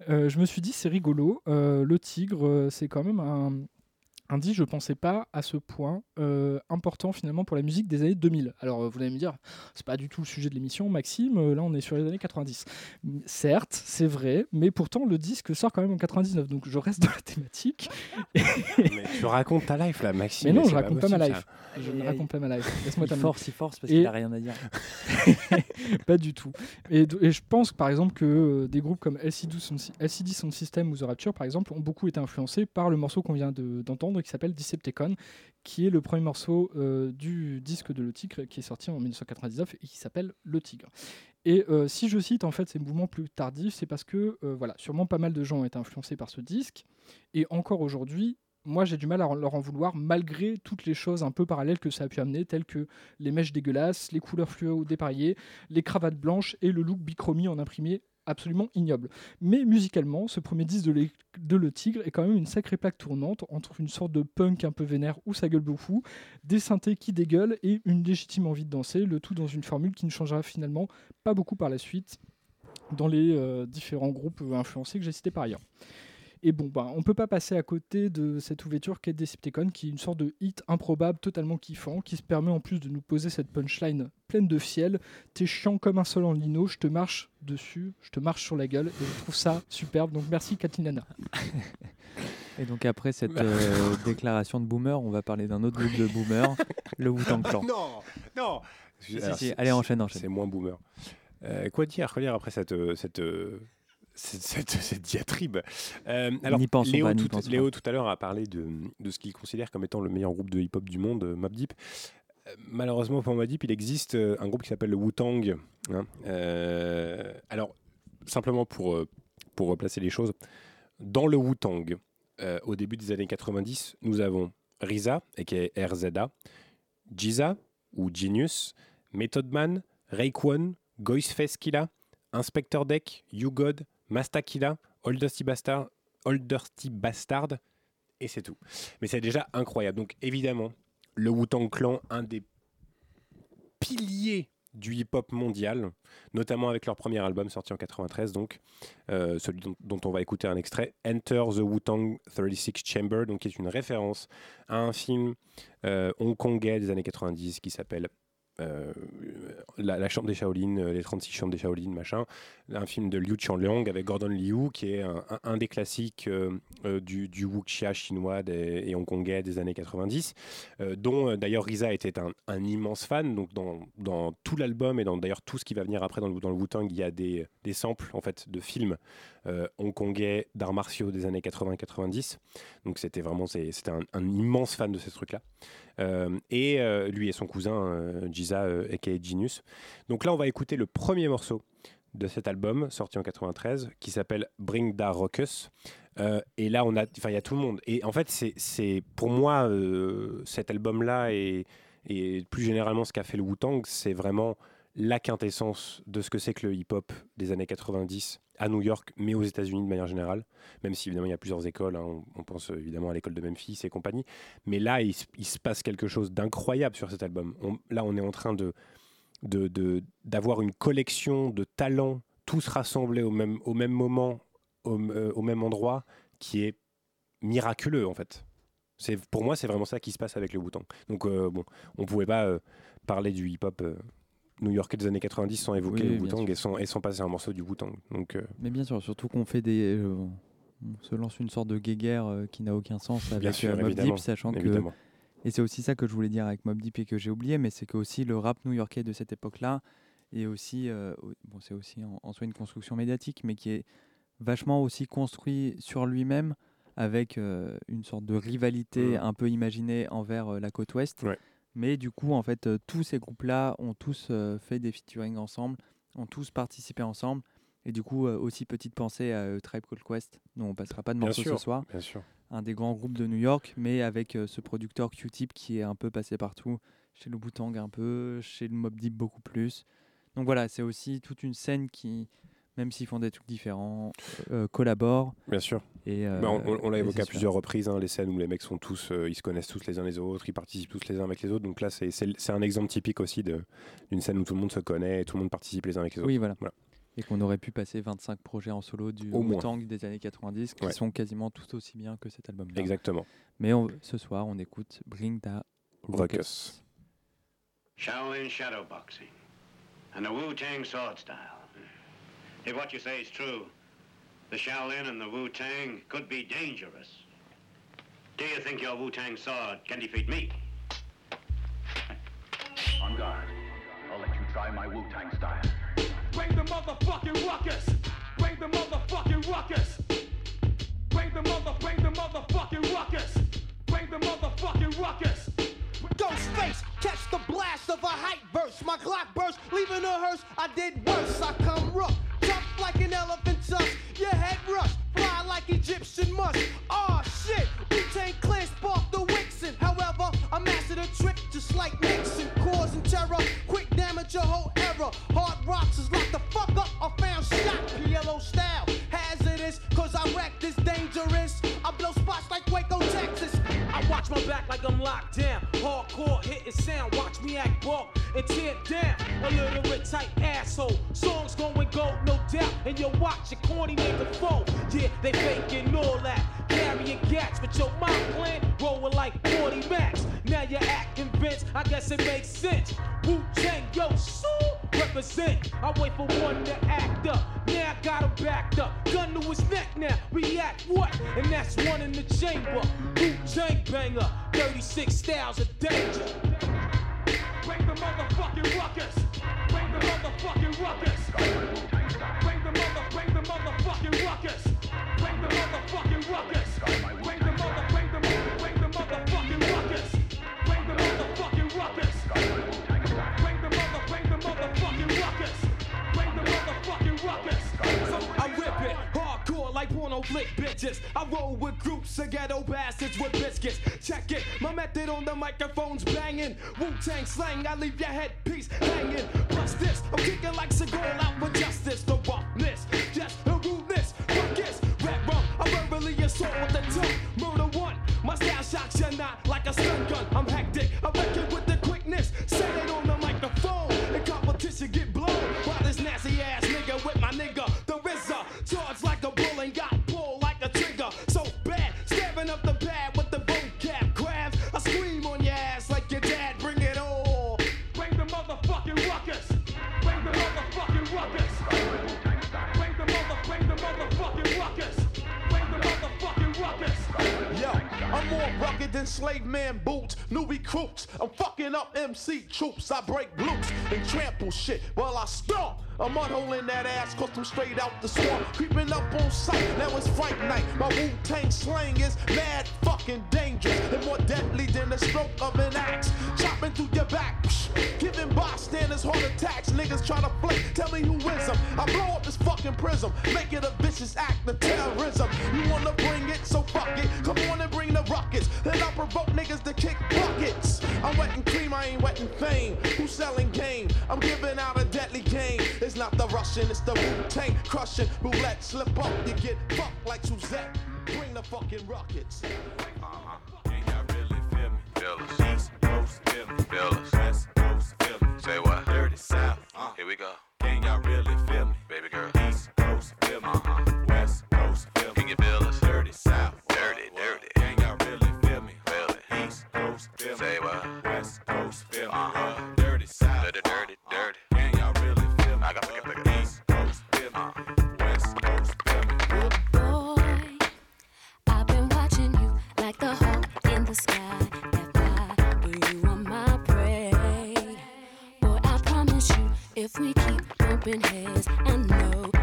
euh, je me suis dit c'est rigolo, euh, le tigre c'est quand même un, un disque, je pensais pas à ce point euh, important finalement pour la musique des années 2000. Alors euh, vous allez me dire, c'est pas du tout le sujet de l'émission, Maxime, euh, là on est sur les années 90. M- Certes, c'est vrai, mais pourtant le disque sort quand même en 99, donc je reste dans la thématique. Mais tu racontes ta life là, Maxime. Mais non, c'est je raconte pas ma life. ça. Je ne raconte pas ma life. Laisse-moi Il force, il force parce Et- qu'il a rien à dire. pas du tout. Et, je pense par exemple que euh, des groupes comme LCD Sound, Sy- LCD Sound System ou The Rapture par exemple ont beaucoup été influencés par le morceau qu'on vient de- d'entendre qui s'appelle Decepticon, qui est le premier morceau euh, du disque de Le Tigre qui est sorti en 1999 et qui s'appelle Le Tigre. Et euh, si je cite en fait ces mouvements plus tardifs, c'est parce que euh, voilà, sûrement pas mal de gens ont été influencés par ce disque et encore aujourd'hui. Moi, j'ai du mal à leur en vouloir, malgré toutes les choses un peu parallèles que ça a pu amener, telles que les mèches dégueulasses, les couleurs fluo dépareillées, les cravates blanches et le look bichromie en imprimé absolument ignoble. Mais musicalement, ce premier disque de, Le Tigre est quand même une sacrée plaque tournante entre une sorte de punk un peu vénère où ça gueule beaucoup, des synthés qui dégueulent et une légitime envie de danser, le tout dans une formule qui ne changera finalement pas beaucoup par la suite dans les euh, différents groupes influencés que j'ai cités par ailleurs. Et bon, bah, on peut pas passer à côté de cette ouverture qu'est Decepticon, qui est une sorte de hit improbable, totalement kiffant, qui se permet en plus de nous poser cette punchline pleine de fiel. T'es chiant comme un sol en lino, je te marche dessus, je te marche sur la gueule, et je trouve ça superbe. Donc merci Katinana. Et donc après cette euh, déclaration de boomer, on va parler d'un autre groupe de boomer, le Wu-Tang Clan. non, non. Si, Alors, si, c'est- allez, enchaîne, enchaîne. C'est moins boomer. Euh, quoi dire, quoi dire après cette, euh, cette, euh, cette, diatribe Euh, Alors, pensons Léo, pas, tout, Léo, tout à l'heure a parlé de, de ce qu'il considère comme étant le meilleur groupe de hip-hop du monde, euh, Mobb Deep. Euh, Malheureusement pour Mobb Deep, il existe euh, un groupe qui s'appelle le Wu-Tang. hein. Euh, alors, simplement pour, pour replacer les choses, dans le Wu-Tang, euh, au début des années 90, nous avons Riza, aka RZA, Jiza, ou Genius, Method Man, Raekwon, Killa, Inspector Deck, You God, Masta Killa, Old Dusty Bastard, Old Bastard, et c'est tout. Mais c'est déjà incroyable. Donc évidemment, le Wu-Tang Clan, un des piliers du hip-hop mondial, notamment avec leur premier album sorti en 93, donc euh, celui dont, dont on va écouter un extrait, Enter the Wu-Tang 36 Chamber, donc qui est une référence à un film euh, hongkongais des années 90 qui s'appelle euh, la, Chambre des Shaolin, euh, les 36 Chambres des Shaolin, machin, un film de Liu Chanliang avec Gordon Liu, qui est un, des classiques euh, du, wuxia chinois et hongkongais des années 90, euh, dont d'ailleurs Risa était un, immense fan. Donc dans, tout l'album et dans d'ailleurs tout ce qui va venir après dans le, dans Wu-Tang, il y a des, des samples en fait de films hongkongais d'arts martiaux des années 80-90. Donc c'était vraiment c'était un, immense fan de ces trucs-là. Euh, et euh, lui et son cousin euh, Giza, euh, aka Genius. Donc là, on va écouter le premier morceau de cet album sorti en 93 qui s'appelle Bring Da Rockus. Euh, et là, on a, enfin, il y a tout le monde. Et en fait, c'est, pour moi euh, cet album-là et, et plus généralement ce qu'a fait le Wu-Tang, c'est vraiment la quintessence de ce que c'est que le hip-hop des années 90 à New York, mais aux États-Unis de manière générale. Même si évidemment il y a plusieurs écoles, hein. on, pense euh, évidemment à l'école de Memphis et compagnie. Mais là, il, se- passe quelque chose d'incroyable sur cet album. Là, on est en train de d'avoir une collection de talents tous rassemblés au même, au même moment, euh, au même endroit, qui est miraculeux en fait. C'est pour moi, c'est vraiment ça qui se passe avec le Wu-Tang. Donc euh, bon, on pouvait pas euh, parler du hip-hop new-yorkais des années 90 sans évoquer Oui, le Wu-Tang et sans, et passer un morceau du Wu-Tang. Donc euh, Mais bien sûr, surtout qu'on fait des. euh, on se lance une sorte de guéguerre euh, qui n'a aucun sens avec sûr, évidemment, Deep, sachant évidemment. que. Et c'est aussi ça que je voulais dire avec Mobb Deep et que j'ai oublié, mais c'est que aussi le rap new-yorkais de cette époque-là est aussi. au- bon, c'est aussi en, en soi une construction médiatique, mais qui est vachement aussi construit sur lui-même avec une sorte de rivalité Mm. un peu imaginée envers la côte ouest. Mais du coup, en fait, euh, tous ces groupes-là ont tous euh, fait des featuring ensemble, ont tous participé ensemble. Et du coup, euh, aussi petite pensée à Tribe Called Quest, dont on passera pas de morceau ce soir. bien sûr. Un des grands groupes de New York, mais avec ce producteur Q-Tip qui est un peu passé partout, chez le Wu-Tang un peu, chez le Mob Deep beaucoup plus. Donc voilà, c'est aussi toute une scène qui, même s'ils font des trucs différents, euh, collabore. Bien sûr. Et, euh, Bah, on on- on l'a évoqué à plusieurs reprises, hein, les scènes où les mecs sont tous, euh, ils se connaissent tous les uns les autres, ils participent tous les uns avec les autres. Donc là, c'est- un exemple typique aussi d'une scène où tout le monde se connaît et tout le monde participe les uns avec les autres. Oui, voilà. Et qu'on aurait pu passer 25 projets en solo du. Wu-Tang des années 90 qui Ouais. sont quasiment tout aussi bien que cet album. Exactement. Mais on- ce soir, on écoute Bring Da Ruckus. Shaolin shadow boxing and the Wu Tang sword style. If what you say is true, the Shaolin and the Wu Tang could be dangerous. Do you think your Wu Tang sword can defeat me? On guard. I'll let you try my Wu-Tang style. Bring the motherfucking ruckus. Bring the motherfucking ruckus. Bring the mother, bring the motherfucking ruckus. Bring the motherfucking ruckus. Catch the blast of a hype verse. My Glock burst, leaving a hearse. I did worse. I come rough, tough like an elephant tusk. Your head rush, fly like Egyptian musk. Aw shit, we take clear, spark the Wixen. However, I mastered a trick just like Nixon, causing terror. Quick damage your whole era. Hard rocks is locked the fuck up. I found shot, PLO style. Hazardous, cause I wreck this dangerous. I blow watch my back like I'm locked down. Hardcore hitting sound, watch me act broke and tear down. A little bit tight asshole. Songs going gold, no doubt. And you watch your corny nigga fold. Yeah, they faking all that. Carrying gats, but your mind plan rolling like 40 max. Now you're acting convinced, I guess it makes sense. Wu Tang, yo, so represent. I wait for one to act up. Now I got him backed up. Gun to his neck now. React what? And that's one in the chamber. Wu Tang banger. 36 styles of danger. Bring the motherfucking ruckus. Bring the motherfucking ruckus. Hardcore flick bitches. I roll with groups of ghetto bastards with biscuits. Check it, my method on the microphone's banging. Wu Tang slang, I leave your headpiece hanging. Plus this, I'm kicking like Seagal out for justice. The roughness, just the rudeness. Ruckus, red rum, I verbally assault with the tongue. Murder one, my style shocks you not like a stun gun. I'm hectic, I wreck slave man boots, new recruits. I'm fucking up MC troops. I break glutes and trample shit while I stomp. Hole in that ass, cause I'm straight out the swamp. Creeping up on sight, now it's fight night. My Wu Tang slang is mad fucking dangerous and more deadly than the stroke of an axe. Chopping through your back, psh, giving bystanders heart attacks. Niggas try to flake, tell me who is them. I blow up this fucking prism, make it a vicious act of terrorism. You wanna bring it, so fuck it. Come on buckets. I'm wetting cream, I ain't wetting fame. Who's selling game? I'm giving out a deadly game. It's not the Russian, it's the Wu Tang crushing. Roulette, slip up, you get fucked like Suzette. Bring the fucking rockets. Feel us. East Coast, feel me. Feel us. West Coast, feel me. Say what? Dirty South. Uh, Here we go. Can y'all really we keep bumping heads, I know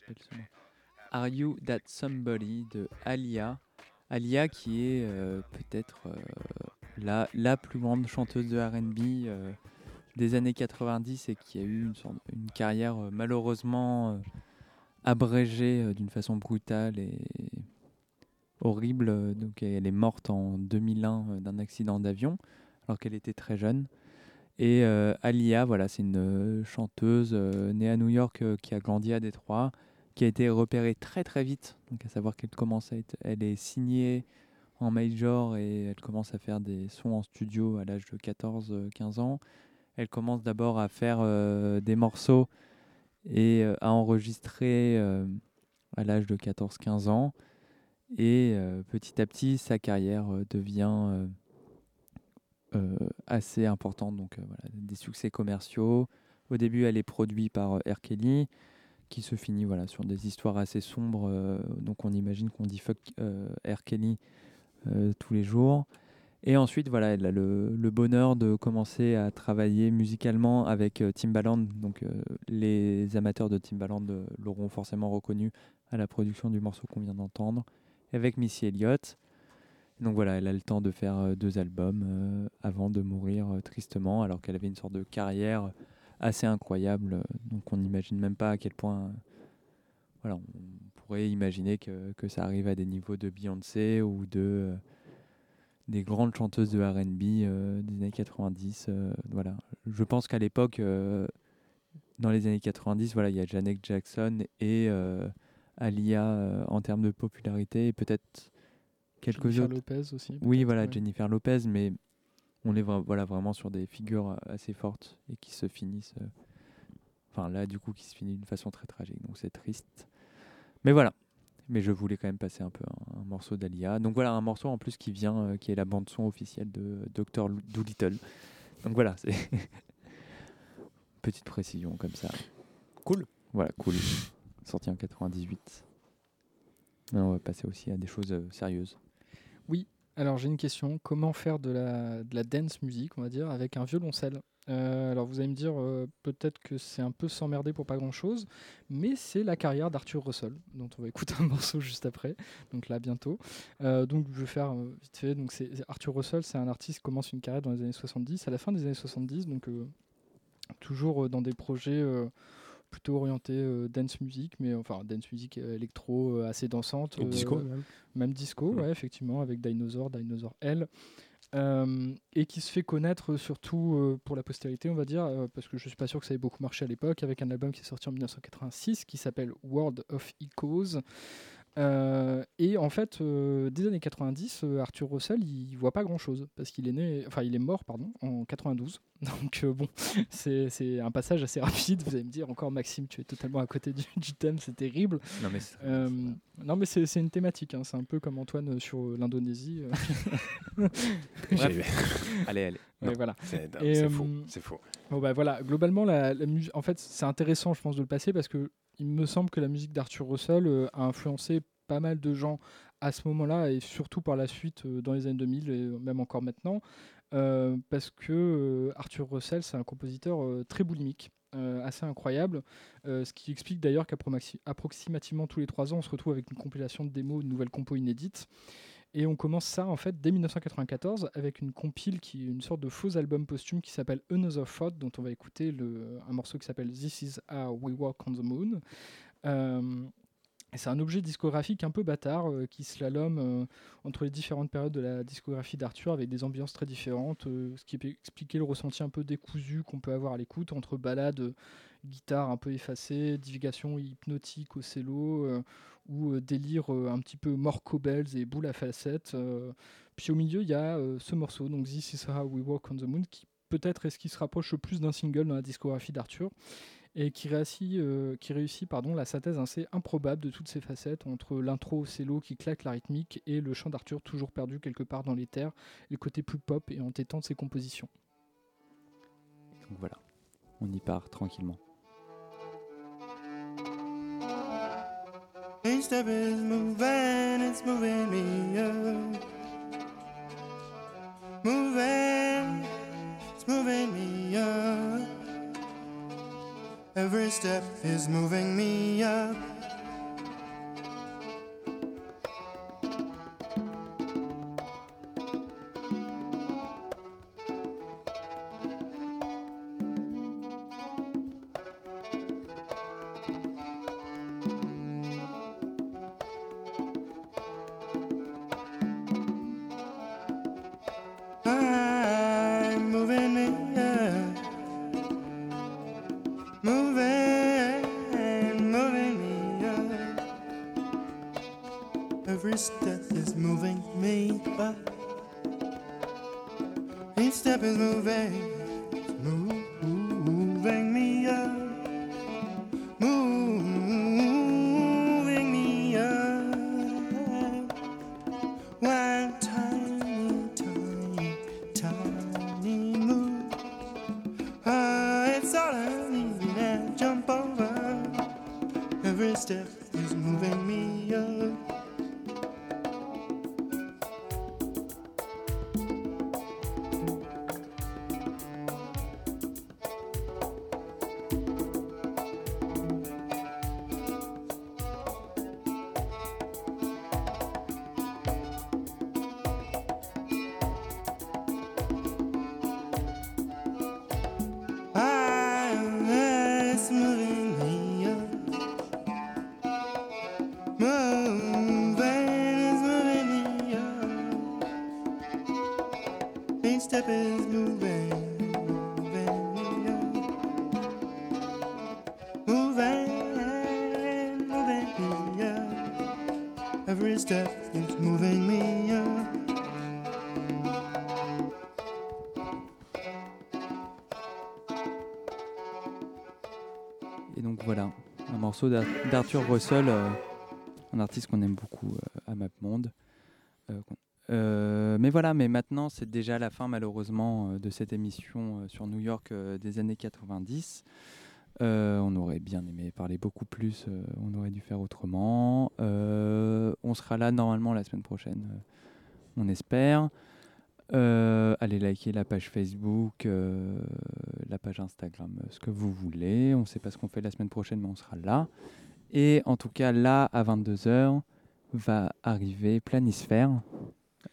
s'appelle Are You That Somebody de Alia. Alia qui est euh, peut-être euh, la, la plus grande chanteuse de RB euh, des années 90 et qui a eu une, carrière malheureusement abrégée d'une façon brutale et horrible. Donc elle est morte en 2001 euh, d'un accident d'avion alors qu'elle était très jeune. Et Alia, voilà, c'est une chanteuse née à New York qui a grandi à Détroit, qui a été repérée très très vite. Donc à savoir qu'elle commence à être, elle est signée en major et elle commence à faire des sons en studio à l'âge de 14-15 ans. Elle commence d'abord à faire euh, des morceaux et euh, à enregistrer euh, à l'âge de 14-15 ans. Et euh, petit à petit, sa carrière euh, devient euh, euh, assez importante. Donc euh, voilà, des succès commerciaux. Au début, elle est produite par euh, R. Kelly, qui se finit voilà, sur des histoires assez sombres. euh, donc on imagine qu'on dit fuck euh, R. Kelly euh, tous les jours. Et ensuite, voilà, elle a le, le bonheur de commencer à travailler musicalement avec euh, Timbaland. Donc, les amateurs de Timbaland l'auront forcément reconnu à la production du morceau qu'on vient d'entendre, avec Missy Elliott. Donc voilà, elle a le temps de faire deux albums avant de mourir tristement, alors qu'elle avait une sorte de carrière assez incroyable. euh, donc on n'imagine même pas à quel point. euh, voilà, on pourrait imaginer que, que ça arrive à des niveaux de Beyoncé ou de euh, des grandes chanteuses de R&B euh, des années 90. euh, voilà, je pense qu'à l'époque, euh, dans les années 90, voilà, il y a Janet Jackson et Alia en termes de popularité et peut-être quelques Jennifer autres. Lopez aussi, Oui, voilà, ouais. Jennifer Lopez, mais on est voilà, vraiment sur des figures euh, assez fortes et qui se finissent. euh, Enfin, là, du coup, qui se finit d'une façon très tragique. Donc, c'est triste. Mais voilà. Mais je voulais quand même passer un peu un, un morceau d'Alia. Donc, voilà, un morceau en plus qui vient, euh, qui est la bande-son officielle de Dr. Doolittle. Donc, voilà, c'est. Petite précision comme ça. Cool. Voilà, cool. Sorti en 98. Maintenant, on va passer aussi à des choses euh, sérieuses. Alors j'ai une question. Comment faire de la, de la dance music, on va dire, avec un violoncelle? Euh, Alors vous allez me dire, euh, peut-être que c'est un peu s'emmerder pour pas grand-chose, mais c'est la carrière d'Arthur Russell, dont on va écouter un morceau juste après, donc là bientôt. Euh, donc je vais faire vite fait. Donc c'est Arthur Russell, c'est un artiste qui commence une carrière dans les années 70, à la fin des années 70, donc toujours dans des projets plutôt orientés euh, dance music, mais enfin dance music euh, électro euh, assez dansante. Disco, euh, même. même disco, ouais, effectivement, avec Dinosaur, Dinosaur L. Euh, et qui se fait connaître surtout euh, pour la postérité, on va dire, euh, parce que je suis pas sûr que ça ait beaucoup marché à l'époque, avec un album qui est sorti en 1986 qui s'appelle World of Echoes. Euh, et en fait, euh, des années 90, euh, Arthur Russell, il voit pas grand chose parce qu'il est né, enfin il est mort, pardon, en 92. Donc euh, bon, c'est un passage assez rapide. Vous allez me dire encore, Maxime, tu es totalement à côté du, du thème, c'est terrible. Non, mais c'est- Euh, non mais c'est une thématique. hein, c'est un peu comme Antoine sur l'Indonésie. Allez, allez. Non, voilà. c'est- faux, c'est faux. Bon bah voilà, globalement la, la en fait c'est intéressant je pense de le passer parce que il me semble que la musique d'Arthur Russell euh, a influencé pas mal de gens à ce moment-là et surtout par la suite euh, dans les années 2000 et même encore maintenant euh, parce que euh, Arthur Russell c'est un compositeur euh, très boulimique. euh, assez incroyable, euh, ce qui explique d'ailleurs qu'approximativement tous les trois ans, on se retrouve avec une compilation de démos, de nouvelles compos inédites. Et on commence ça en fait dès 1994 avec une compile qui est une sorte de faux album posthume qui s'appelle Another Thought, dont on va écouter le, un morceau qui s'appelle This Is How We Walk on the Moon. Euh, c'est un objet discographique un peu bâtard euh, qui slalome euh, entre les différentes périodes de la discographie d'Arthur avec des ambiances très différentes, euh, ce qui peut expliquer le ressenti un peu décousu qu'on peut avoir à l'écoute entre balades, euh, guitare un peu effacée, divulgation hypnotique au cello ou euh, délire euh, un petit peu Morco Bells et boule à facettes. euh. Puis au milieu, il y a ce morceau, donc This Is How We Walk on the Moon, qui peut-être est ce qui se rapproche le plus d'un single dans la discographie d'Arthur et qui réussit, qui réussit pardon, la synthèse assez improbable de toutes ces facettes entre l'intro au cello qui claque la rythmique et le chant d'Arthur toujours perdu quelque part dans les terres, le côté plus pop et entêtant de ses compositions. Donc voilà, on y part tranquillement. Each step is moving, it's moving me up. Moving, it's moving me up. Every step is moving me up. Et donc voilà, un morceau d'Ar- d'Arthur Russell, euh, un artiste qu'on aime beaucoup euh, à MapMonde. Euh, mais voilà, mais maintenant c'est déjà la fin malheureusement de cette émission sur New York des années 90. Euh, on aurait bien aimé parler beaucoup plus, on aurait dû faire autrement. On sera là normalement la semaine prochaine, on espère. Euh, allez liker la page Facebook, euh, la page Instagram, euh, ce que vous voulez. On ne sait pas ce qu'on fait la semaine prochaine, mais on sera là. Et en tout cas, là, à 22h, va arriver Planisphère.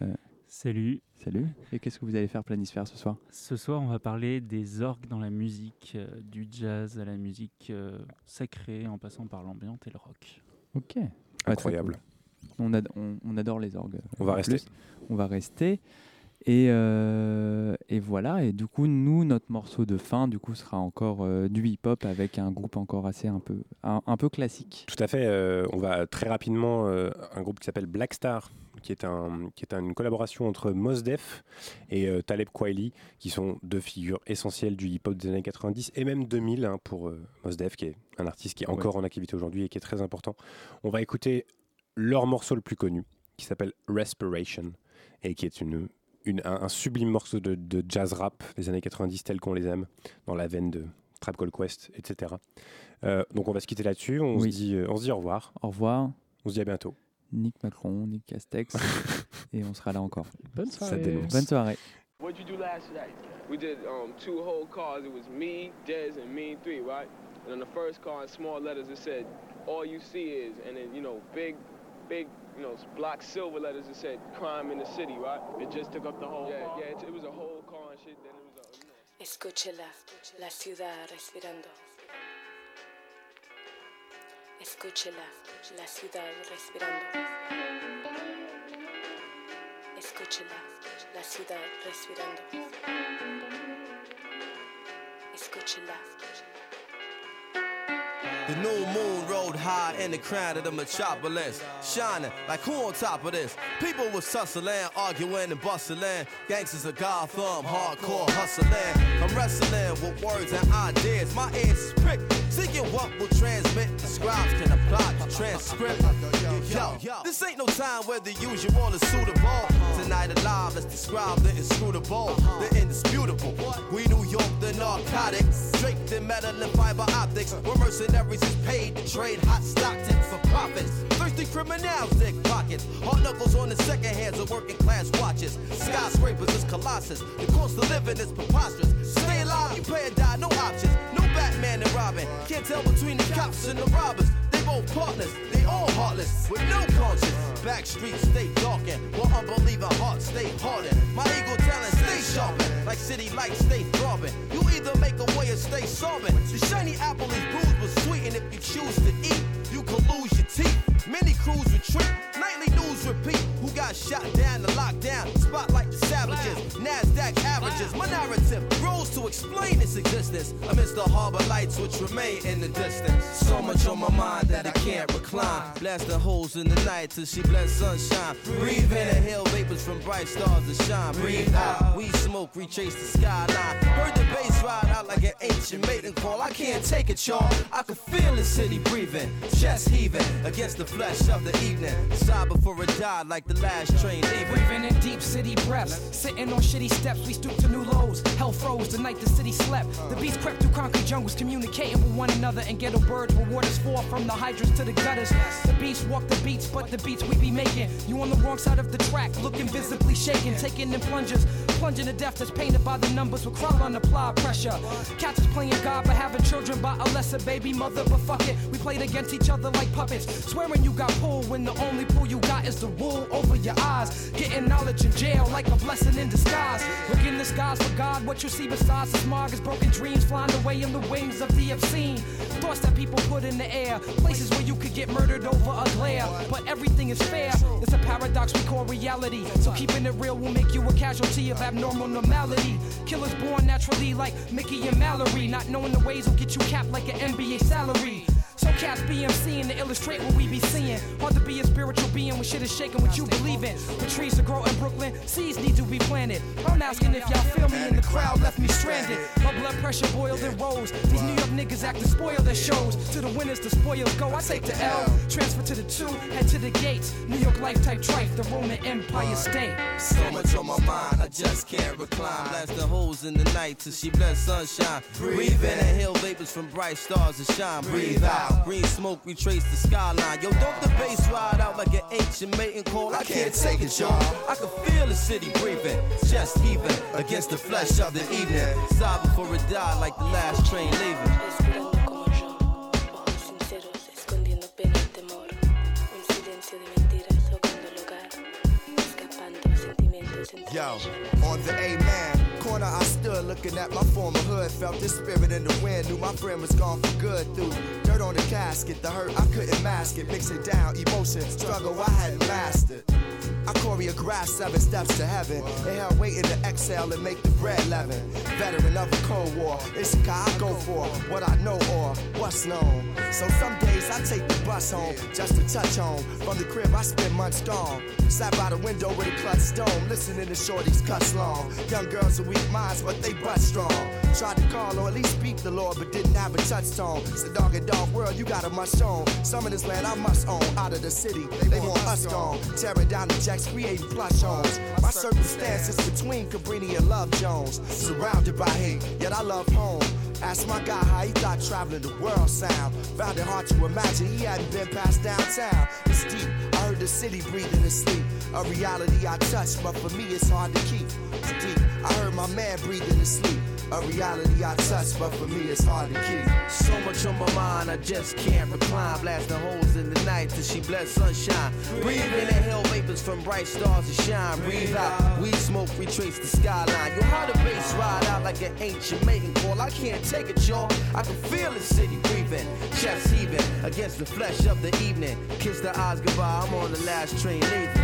Euh, Salut. Salut. Et qu'est-ce que vous allez faire Planisphère ce soir? Ce soir, on va parler des orgues dans la musique, euh, du jazz à la musique euh, sacrée, en passant par l'ambiance et le rock. Ok. Incroyable. cool. On, ad- on- on adore les orgues. On va rester. plus. On va rester. Et, euh, et voilà. Et du coup, nous, notre morceau de fin, du coup, sera encore euh, du hip-hop avec un groupe encore assez un peu, un, un peu classique. Tout à fait. euh, on va très rapidement un groupe qui s'appelle Black Star, qui est, un, qui est une collaboration entre Mos Def et Taleb Kweli, qui sont deux figures essentielles du hip-hop des années 90 et même 2000 hein, pour Mos Def, qui est un artiste qui est encore en activité aujourd'hui et qui est très important. On va écouter leur morceau le plus connu, qui s'appelle Respiration, et qui est une, une- un, un sublime morceau de, de jazz rap des années 90 tel qu'on les aime, dans la veine de Trap Call Quest, etc. Euh, donc on va se quitter là-dessus. On, Oui. se dit, euh, on se dit au revoir. Au revoir. On se dit à bientôt. Nick Macron, Nick Castex. et on sera là encore. Bonne Ça dénonce. Bonne soirée. What'd you do last night? We did um, two whole cars. It was me, Dez, and me three, right? And on the first car, in small letters, it said, "All you see is," and then you know, big, big, you know, block silver letters. It said, "Crime in the city," right? It just took up the whole. Yeah, car? yeah. It, it was a whole car and shit. Then it was a. You know. Escúchela, la ciudad respirando. Escúchela, la ciudad respirando. Escúchela, la ciudad respirando. Escúchela. The new moon rode high in the crown of the metropolis, shining like who on top of this? People was tussling, arguing and bustling. Gangsters of Gotham, hardcore hustling. I'm wrestling with words and ideas. My ears is pricked, seeking what will transmit. The scribes can apply the transcript. Yo, this ain't no time where the usual is suitable. Tonight alive, let's describe the inscrutable, the indisputable. We New York, the narcotics, draped in metal and fiber optics. Where mercenaries is paid to trade hot Stockton for profits. Thirsty criminals dig pockets. Hard knuckles on the second hands of working class watches. Skyscrapers is colossus. The cost of living is preposterous. Stay alive, you pay or die, no options. No Batman and Robin. Can't tell between the cops and the robbers. Both partners, they all heartless, with no conscience. Back streets stay darkened, while unbelieving hearts stay hardened. My ego talent stay sharpened, like city lights stay throbbing. You either make a way or stay sobbing. The shiny apple is bruised but sweet, and if you choose to eat, you could lose your teeth. Many crews retreat, nightly news repeat. Got shot down the lockdown? Spotlight the savages, NASDAQ averages. My narrative grows to explain its existence amidst the harbor lights which remain in the distance. So much on my mind that I can't recline. Blasting holes in the night till she blends sunshine. Breathe in, inhale vapors from bright stars that shine. Breathe out, we smoke, retrace the skyline. Heard the bass ride out like an ancient maiden call. I can't take it, y'all. I can feel the city breathing, chest heaving against the flesh of the evening. Sigh before it died like the last train leaving. Breathing in deep city breaths. Sitting on shitty steps, we stoop to new lows. Hell froze the night the city slept. The beats crept through concrete jungles, communicating with one another. And ghetto birds where waters fall from the hydrants to the gutters. The beats walk the beats, but the beats we be making. You on the wrong side of the track, looking visibly shaken. Taking in plungers, plunging to death that's painted by the numbers with crawl on applied pressure. Cats is playing God, but having children by a lesser baby mother. But fuck it, we played against each other like puppets. Swearing you got pulled when the only pull you got is the wool over your eyes. Getting knowledge in jail like a blessing in disguise. Look in the skies for God, what you see besides the smog is broken dreams flying away in the wings of the obscene. Thoughts that people put in the air, places where you could get murdered over a glare. But everything is fair, it's a paradox we call reality. So keeping it real will make you a casualty of abnormal normality. Killers born naturally like Mickey and Mallory. Not knowing the ways will get you capped like an NBA salary. So cats BMCing to illustrate what we be seeing. Hard to be a spiritual being when shit is shaking what you believe in. For trees to grow in Brooklyn, seeds need to be planted. I'm asking if y'all feel me and the crowd left me stranded. My blood pressure boiled and rose. These New York niggas act to spoil their shows. To the winners, the spoils go. I take the L, transfer to the two, head to the gates. New York life type trife, the Roman Empire state. So much on my mind, I just can't recline. Blast the holes in the night till she bless sunshine. Breathe in, inhale vapors from bright stars that shine. Breathe out, green smoke retrace the skyline. Yo, don't the bass ride out like an ancient mating call? I can't take it, y'all. I can feel the city breathing, chest heaving against the flesh of the evening. Sigh before it die like the last train leaving. Yo, on the A-man corner I stood looking at my former hood. Felt the spirit in the wind, knew my friend was gone for good. Through dirt on the casket, the hurt I couldn't mask it. Mix it down, emotion, struggle I hadn't mastered. I choreographed seven steps to heaven. Inhale, waiting to exhale and make the bread leaven. Veteran of the Cold War, it's guy I go for what I know or what's known. So some days I take the bus home just to touch home. From the crib, I spend months gone. Sat by the window with a clutch stone, listening to shorties cuss long. Young girls with weak minds, but they butt strong. Tried to call or at least speak the Lord, but didn't have a touchstone. It's a dog and dog world, you got a must own. Some of this land I must own. Out of the city, they, want us gone. Tearing down the jacks, creating plush homes. My circumstances between Cabrini and Love Jones. Surrounded by hate, yet I love home. Asked my guy how he thought traveling the world sound. Found it hard to imagine he hadn't been past downtown. It's deep, I heard the city breathing in sleep. A reality I touch, but for me it's hard to keep. It's deep, I heard my man breathing in sleep. A reality I touch, but for me it's hard to keep. So much on my mind, I just can't recline. Blasting holes in the night till she bless sunshine. Breathe in the hell vapors from bright stars to shine. Breathe out, weed smoke retrace the skyline. Yo, how the bass ride out like an ancient mating call. I can't take it, y'all. I can feel the city breathing, chest heaving against the flesh of the evening. Kiss the eyes goodbye, I'm on the last train leaving.